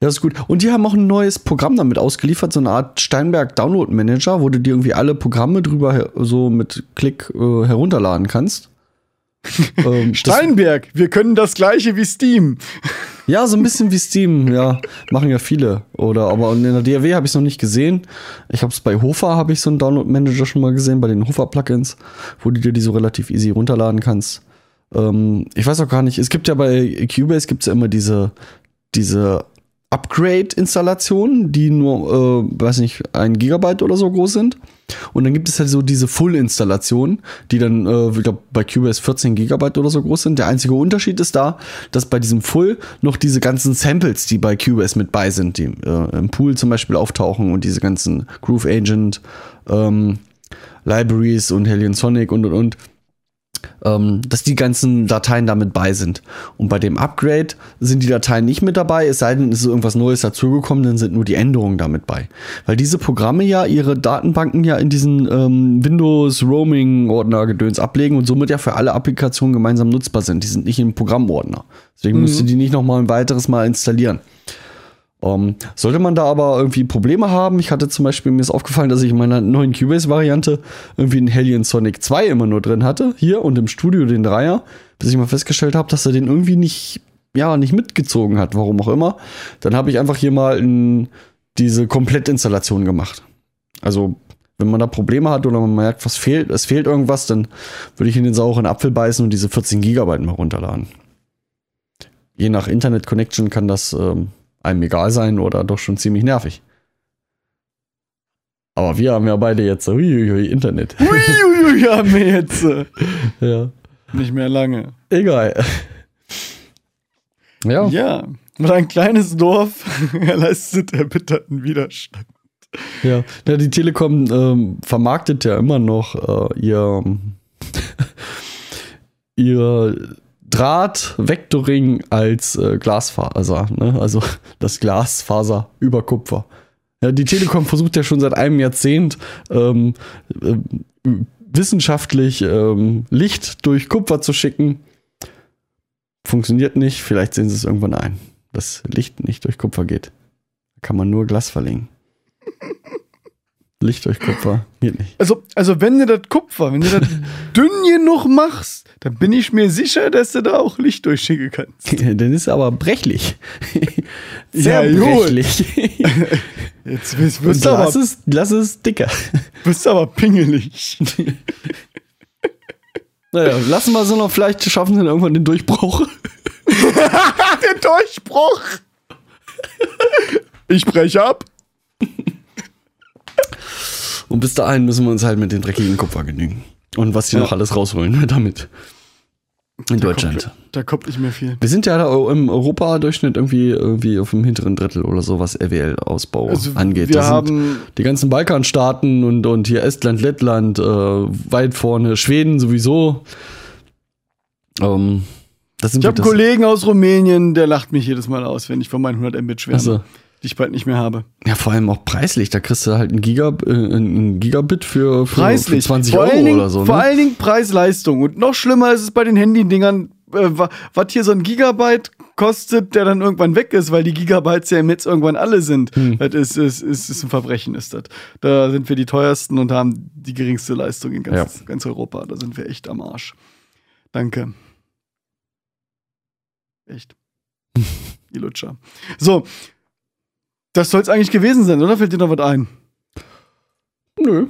Ja, ist gut. Und die haben auch ein neues Programm damit ausgeliefert, so eine Art Steinberg Download Manager, wo du dir irgendwie alle Programme drüber so mit Klick äh, herunterladen kannst. ähm, Steinberg, wir können das gleiche wie Steam. Ja, so ein bisschen wie Steam, ja, machen ja viele. Oder aber in der DAW habe ich es noch nicht gesehen. Ich habe es bei Hofer habe ich so einen Download Manager schon mal gesehen bei den Hofer Plugins, wo du dir die so relativ easy runterladen kannst. Ähm, ich weiß auch gar nicht. Es gibt ja bei Cubase gibt's ja immer diese diese Upgrade-Installationen, die nur, äh, weiß nicht, ein Gigabyte oder so groß sind. Und dann gibt es halt so diese Full-Installationen, die dann, äh, ich glaube, bei Cubase 14 Gigabyte oder so groß sind. Der einzige Unterschied ist da, dass bei diesem Full noch diese ganzen Samples, die bei Cubase mit bei sind, die äh, im Pool zum Beispiel auftauchen und diese ganzen Groove Agent, ähm, Libraries und Hellion Sonic und und und ähm, dass die ganzen Dateien damit bei sind. Und bei dem Upgrade sind die Dateien nicht mit dabei, es sei denn, es ist irgendwas Neues dazugekommen, dann sind nur die Änderungen damit bei. Weil diese Programme ja ihre Datenbanken ja in diesen ähm, Windows Roaming Ordner Gedöns ablegen und somit ja für alle Applikationen gemeinsam nutzbar sind. Die sind nicht im Programmordner. Deswegen mhm. musst du die nicht noch mal ein weiteres Mal installieren. Um, ähm, sollte man da aber irgendwie Probleme haben, ich hatte zum Beispiel, mir ist aufgefallen, dass ich in meiner neuen Cubase-Variante irgendwie einen Hellion Sonic 2 immer nur drin hatte, hier und im Studio den Dreier, bis ich mal festgestellt habe, dass er den irgendwie nicht, ja, nicht mitgezogen hat, warum auch immer. Dann habe ich einfach hier mal in diese Komplettinstallation gemacht. Also, wenn man da Probleme hat oder man merkt, was fehlt, es fehlt irgendwas, dann würde ich in den sauren Apfel beißen und diese 14 Gigabyte mal runterladen. Je nach Internet-Connection kann das ähm, einem egal sein oder doch schon ziemlich nervig. Aber wir haben ja beide jetzt uiuiui, Internet. Uiuiui, haben wir jetzt. ja. Nicht mehr lange. Egal. Ja. Ja. Und ein kleines Dorf leistet erbitterten Widerstand. Ja, ja die Telekom ähm, vermarktet ja immer noch äh, ihr, ihr Draht-Vectoring als äh, Glasfaser, ne? also das Glasfaser über Kupfer. Ja, die Telekom versucht ja schon seit einem Jahrzehnt ähm, äh, wissenschaftlich ähm, Licht durch Kupfer zu schicken. Funktioniert nicht, vielleicht sehen sie es irgendwann ein, dass Licht nicht durch Kupfer geht. Da kann man nur Glas verlegen. Licht durch Kupfer geht nicht. Also, also wenn du das Kupfer, wenn du das dünn genug machst, dann bin ich mir sicher, dass du da auch Licht durchschicken kannst. dann ist aber brechlich. Sehr ja, brechlich. Jetzt bist du aber, lass es, lass es dicker. Bist aber pingelig. naja, lassen wir so noch, vielleicht schaffen sie dann irgendwann den Durchbruch. den Durchbruch! Ich breche ab. Und bis dahin müssen wir uns halt mit dem dreckigen Kupfer genügen. Und was die ja. noch alles rausholen damit. In da Deutschland. Kommt, da kommt nicht mehr viel. Wir sind ja da im Europa-Durchschnitt irgendwie, irgendwie auf dem hinteren Drittel oder so, was RWL-Ausbau also angeht. Wir haben die ganzen Balkanstaaten und, und hier Estland, Lettland, äh, weit vorne, Schweden sowieso. Ähm, ich habe einen Kollegen aus Rumänien, der lacht mich jedes Mal aus, wenn ich von meinen 100 Mbit schwärme. Also, die ich bald nicht mehr habe. Ja, vor allem auch preislich. Da kriegst du halt ein, Giga, äh, ein Gigabit für, für, preislich. für 20 vor Euro Dingen, oder so. Ne? Vor allen Dingen Preis-Leistung. Und noch schlimmer ist es bei den Handy-Dingern, äh, was hier so ein Gigabyte kostet, der dann irgendwann weg ist, weil die Gigabytes ja im Netz irgendwann alle sind. Hm. Das ist, ist, ist, ist ein Verbrechen, ist das. Da sind wir die teuersten und haben die geringste Leistung in ganz, ja. ganz Europa. Da sind wir echt am Arsch. Danke. Echt. die Lutscher. So, das soll es eigentlich gewesen sein, oder? Fällt dir noch was ein? Nö.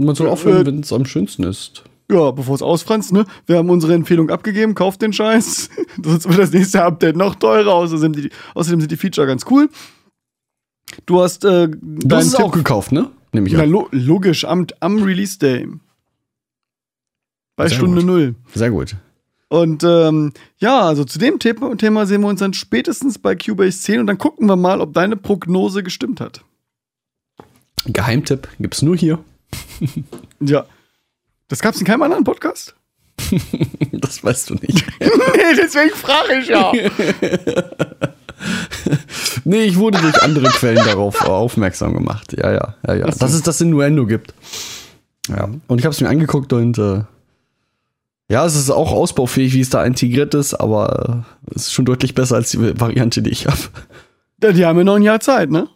Man soll aufhören, äh, wenn es am schönsten ist. Ja, bevor es ausfranst, ne? Wir haben unsere Empfehlung abgegeben, kauft den Scheiß. Sonst wird das nächste Update noch teurer. Außerdem, die, außerdem sind die Feature ganz cool. Du hast äh, Du hast es auch gekauft, ne? Nehme ich an. Lo logisch, am, am Release Day. Bei Sehr Stunde gut. null. Sehr gut. Und ähm, ja, also zu dem Thema, sehen wir uns dann spätestens bei Cubase 10 und dann gucken wir mal, ob deine Prognose gestimmt hat. Geheimtipp gibt's nur hier. ja. Das gab's in keinem anderen Podcast? das weißt du nicht. nee, deswegen frage ich ja. nee, ich wurde durch andere Quellen darauf aufmerksam gemacht. Ja, ja, ja, ja. Dass es das Innuendo gibt. Ja. Und ich habe es mir angeguckt und äh, ja, es ist auch ausbaufähig, wie es da integriert ist, aber äh, es ist schon deutlich besser als die Variante, die ich habe. Ja, die haben ja noch ein Jahr Zeit, ne?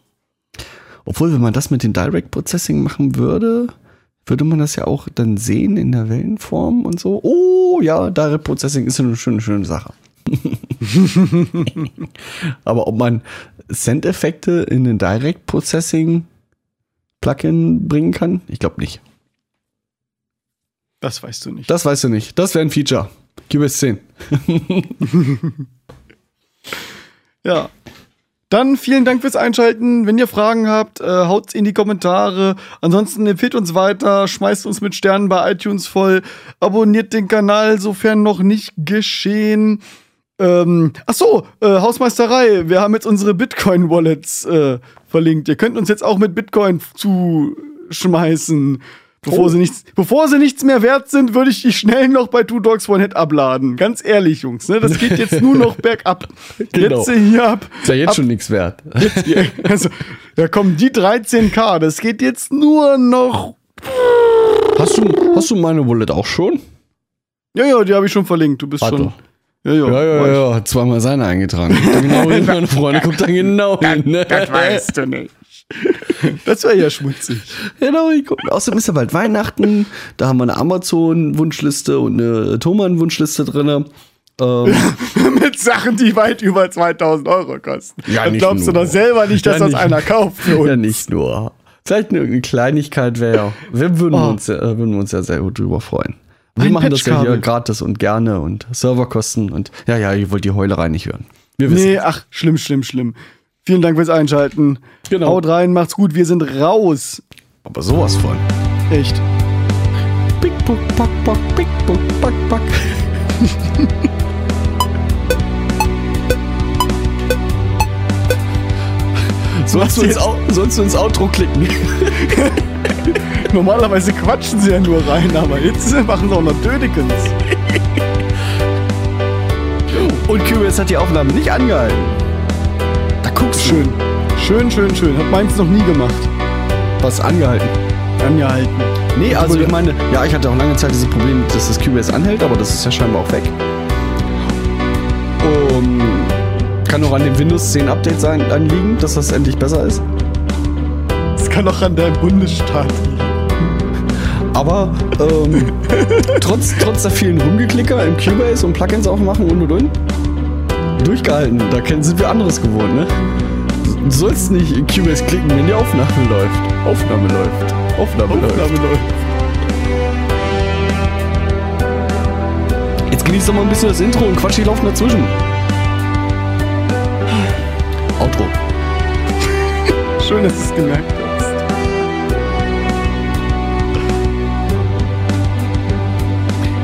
Obwohl, wenn man das mit dem Direct Processing machen würde, würde man das ja auch dann sehen in der Wellenform und so. Oh ja, Direct Processing ist eine schöne, schöne Sache. aber ob man Send-Effekte in den Direct Processing Plugin bringen kann, ich glaube nicht. Das weißt du nicht. Das weißt du nicht. Das wäre ein Feature. QS 10. ja. Dann vielen Dank fürs Einschalten. Wenn ihr Fragen habt, äh, haut's in die Kommentare. Ansonsten empfehlt uns weiter, schmeißt uns mit Sternen bei iTunes voll, abonniert den Kanal, sofern noch nicht geschehen. Ähm, ach so, äh, Hausmeisterei. Wir haben jetzt unsere Bitcoin-Wallets äh, verlinkt. Ihr könnt uns jetzt auch mit Bitcoin zuschmeißen Bevor, Oh. sie nichts, bevor sie nichts mehr wert sind, würde ich die schnell noch bei Two Dogs One Head abladen. Ganz ehrlich, Jungs, ne? Das geht jetzt nur noch bergab. Genau. Jetzt hier ab. Ist ja jetzt ab, schon nichts wert. Hier, also, da kommen die 13k. Das geht jetzt nur noch. Hast du, hast du meine Wallet auch schon? Ja, ja, die habe ich schon verlinkt. Du bist Warte. schon. Ja, ja. Ja, ja, ja, hat zweimal seine eingetragen. Guckt genau hin, meine Freunde, guckt da genau hin. Ne? Das weißt du nicht. Das wäre ja schmutzig. Genau, ich guck. Außerdem ist ja bald Weihnachten. Da haben wir eine Amazon-Wunschliste und eine Thomann-Wunschliste drin. Ähm, Mit Sachen, die weit über 2000 Euro kosten. Ja, Dann glaubst nur. du doch selber nicht, dass Ja, das nicht. einer kauft für uns. ja, nicht nur. Vielleicht eine, eine Kleinigkeit wäre. Wir würden, Oh. uns, ja- äh, würden uns ja sehr gut drüber freuen. Wir Ein machen das ja hier gratis und gerne und Serverkosten und ja, ja, ihr wollt die Heulerei nicht hören. Wir wissen. Nee, ach, schlimm, schlimm, schlimm. Vielen Dank fürs Einschalten. Genau. Haut rein, macht's gut, wir sind raus. Aber sowas von. Echt. Big Book, Back, Back, Big Book, Back, Back. Sollst du, ins? Au- sollst du ins Outro klicken? Normalerweise quatschen sie ja nur rein, aber jetzt machen sie auch noch Dödekens. Und QS hat die Aufnahme nicht angehalten. Guckst. Schön. Schön, schön, schön. Hat meins noch nie gemacht. Was angehalten? Angehalten. Nee, also ich meine, ja, ich hatte auch lange Zeit dieses Problem, dass das QS anhält, aber das ist ja scheinbar auch weg. Um, kann auch an dem Windows 10 Update sein, anliegen, dass das endlich besser ist. Das kann auch an deinem Bundesstaat liegen. Aber ähm, trotz, trotz der vielen Rumgeklicker im Cubase und Plugins aufmachen und und und, durchgehalten. Da kennen, sind wir anderes gewohnt, ne? Du sollst nicht in Cubase klicken, wenn die Aufnahme läuft. Aufnahme läuft. Aufnahme, läuft. Aufnahme läuft. Jetzt genießt doch mal ein bisschen das Intro und Quatsch, die laufen dazwischen. Outro. Schön, dass du es gemerkt hast.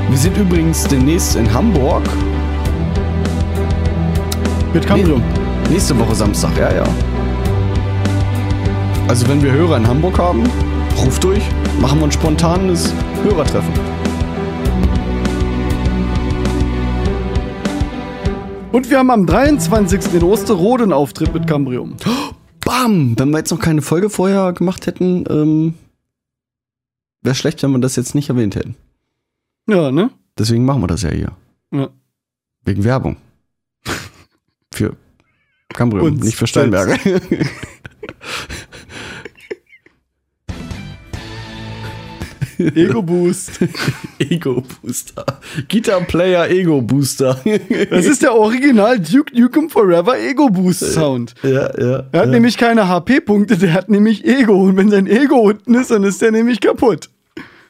Wir sind übrigens demnächst in Hamburg. Mit Cambrium. Nächste Woche Samstag, ja, ja. Also wenn wir Hörer in Hamburg haben, ruft durch, machen wir ein spontanes Hörertreffen. Und wir haben am 23. in Osterode einen Auftritt mit Cambrium. Bam! Wenn wir jetzt noch keine Folge vorher gemacht hätten, ähm, wäre schlecht, wenn wir das jetzt nicht erwähnt hätten. Ja, ne? Deswegen machen wir das ja hier. Ja. Wegen Werbung. Für Cambrium, Uns nicht für Steinberger. Ego Boost. Ego Booster. Guitar Player Ego Booster. Das ist der Original Duke Nukem Forever Ego Boost Sound. ja, ja. Er hat ja. nämlich keine HP-Punkte, der hat nämlich Ego. Und wenn sein Ego unten ist, dann ist der nämlich kaputt.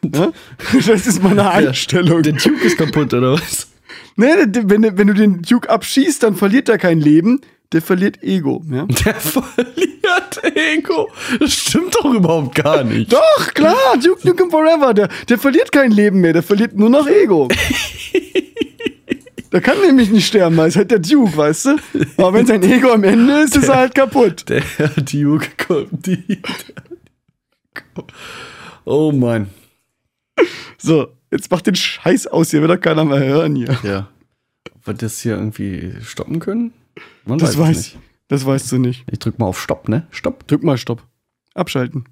Das ist meine Einstellung. Der Duke ist kaputt, oder was? Der- wenn, wenn du den Duke abschießt, dann verliert er kein Leben. Der verliert Ego. Ja? Der verliert Ego. Das stimmt doch überhaupt gar nicht. Doch, klar, Duke Nukem Forever. Der, der verliert kein Leben mehr, der verliert nur noch Ego. Der kann nämlich nicht sterben, weil es halt der Duke, weißt du? Aber wenn sein Ego am Ende ist, ist er halt kaputt. Der Duke kommt die. Oh Mann. So, jetzt mach den Scheiß aus, hier will doch keiner mehr hören hier. Ja. Ob wir das hier irgendwie stoppen können? Man Das es weiß nicht. Das weißt du nicht. Ich drück mal auf Stopp, ne? Stopp. Drück mal Stopp. Abschalten.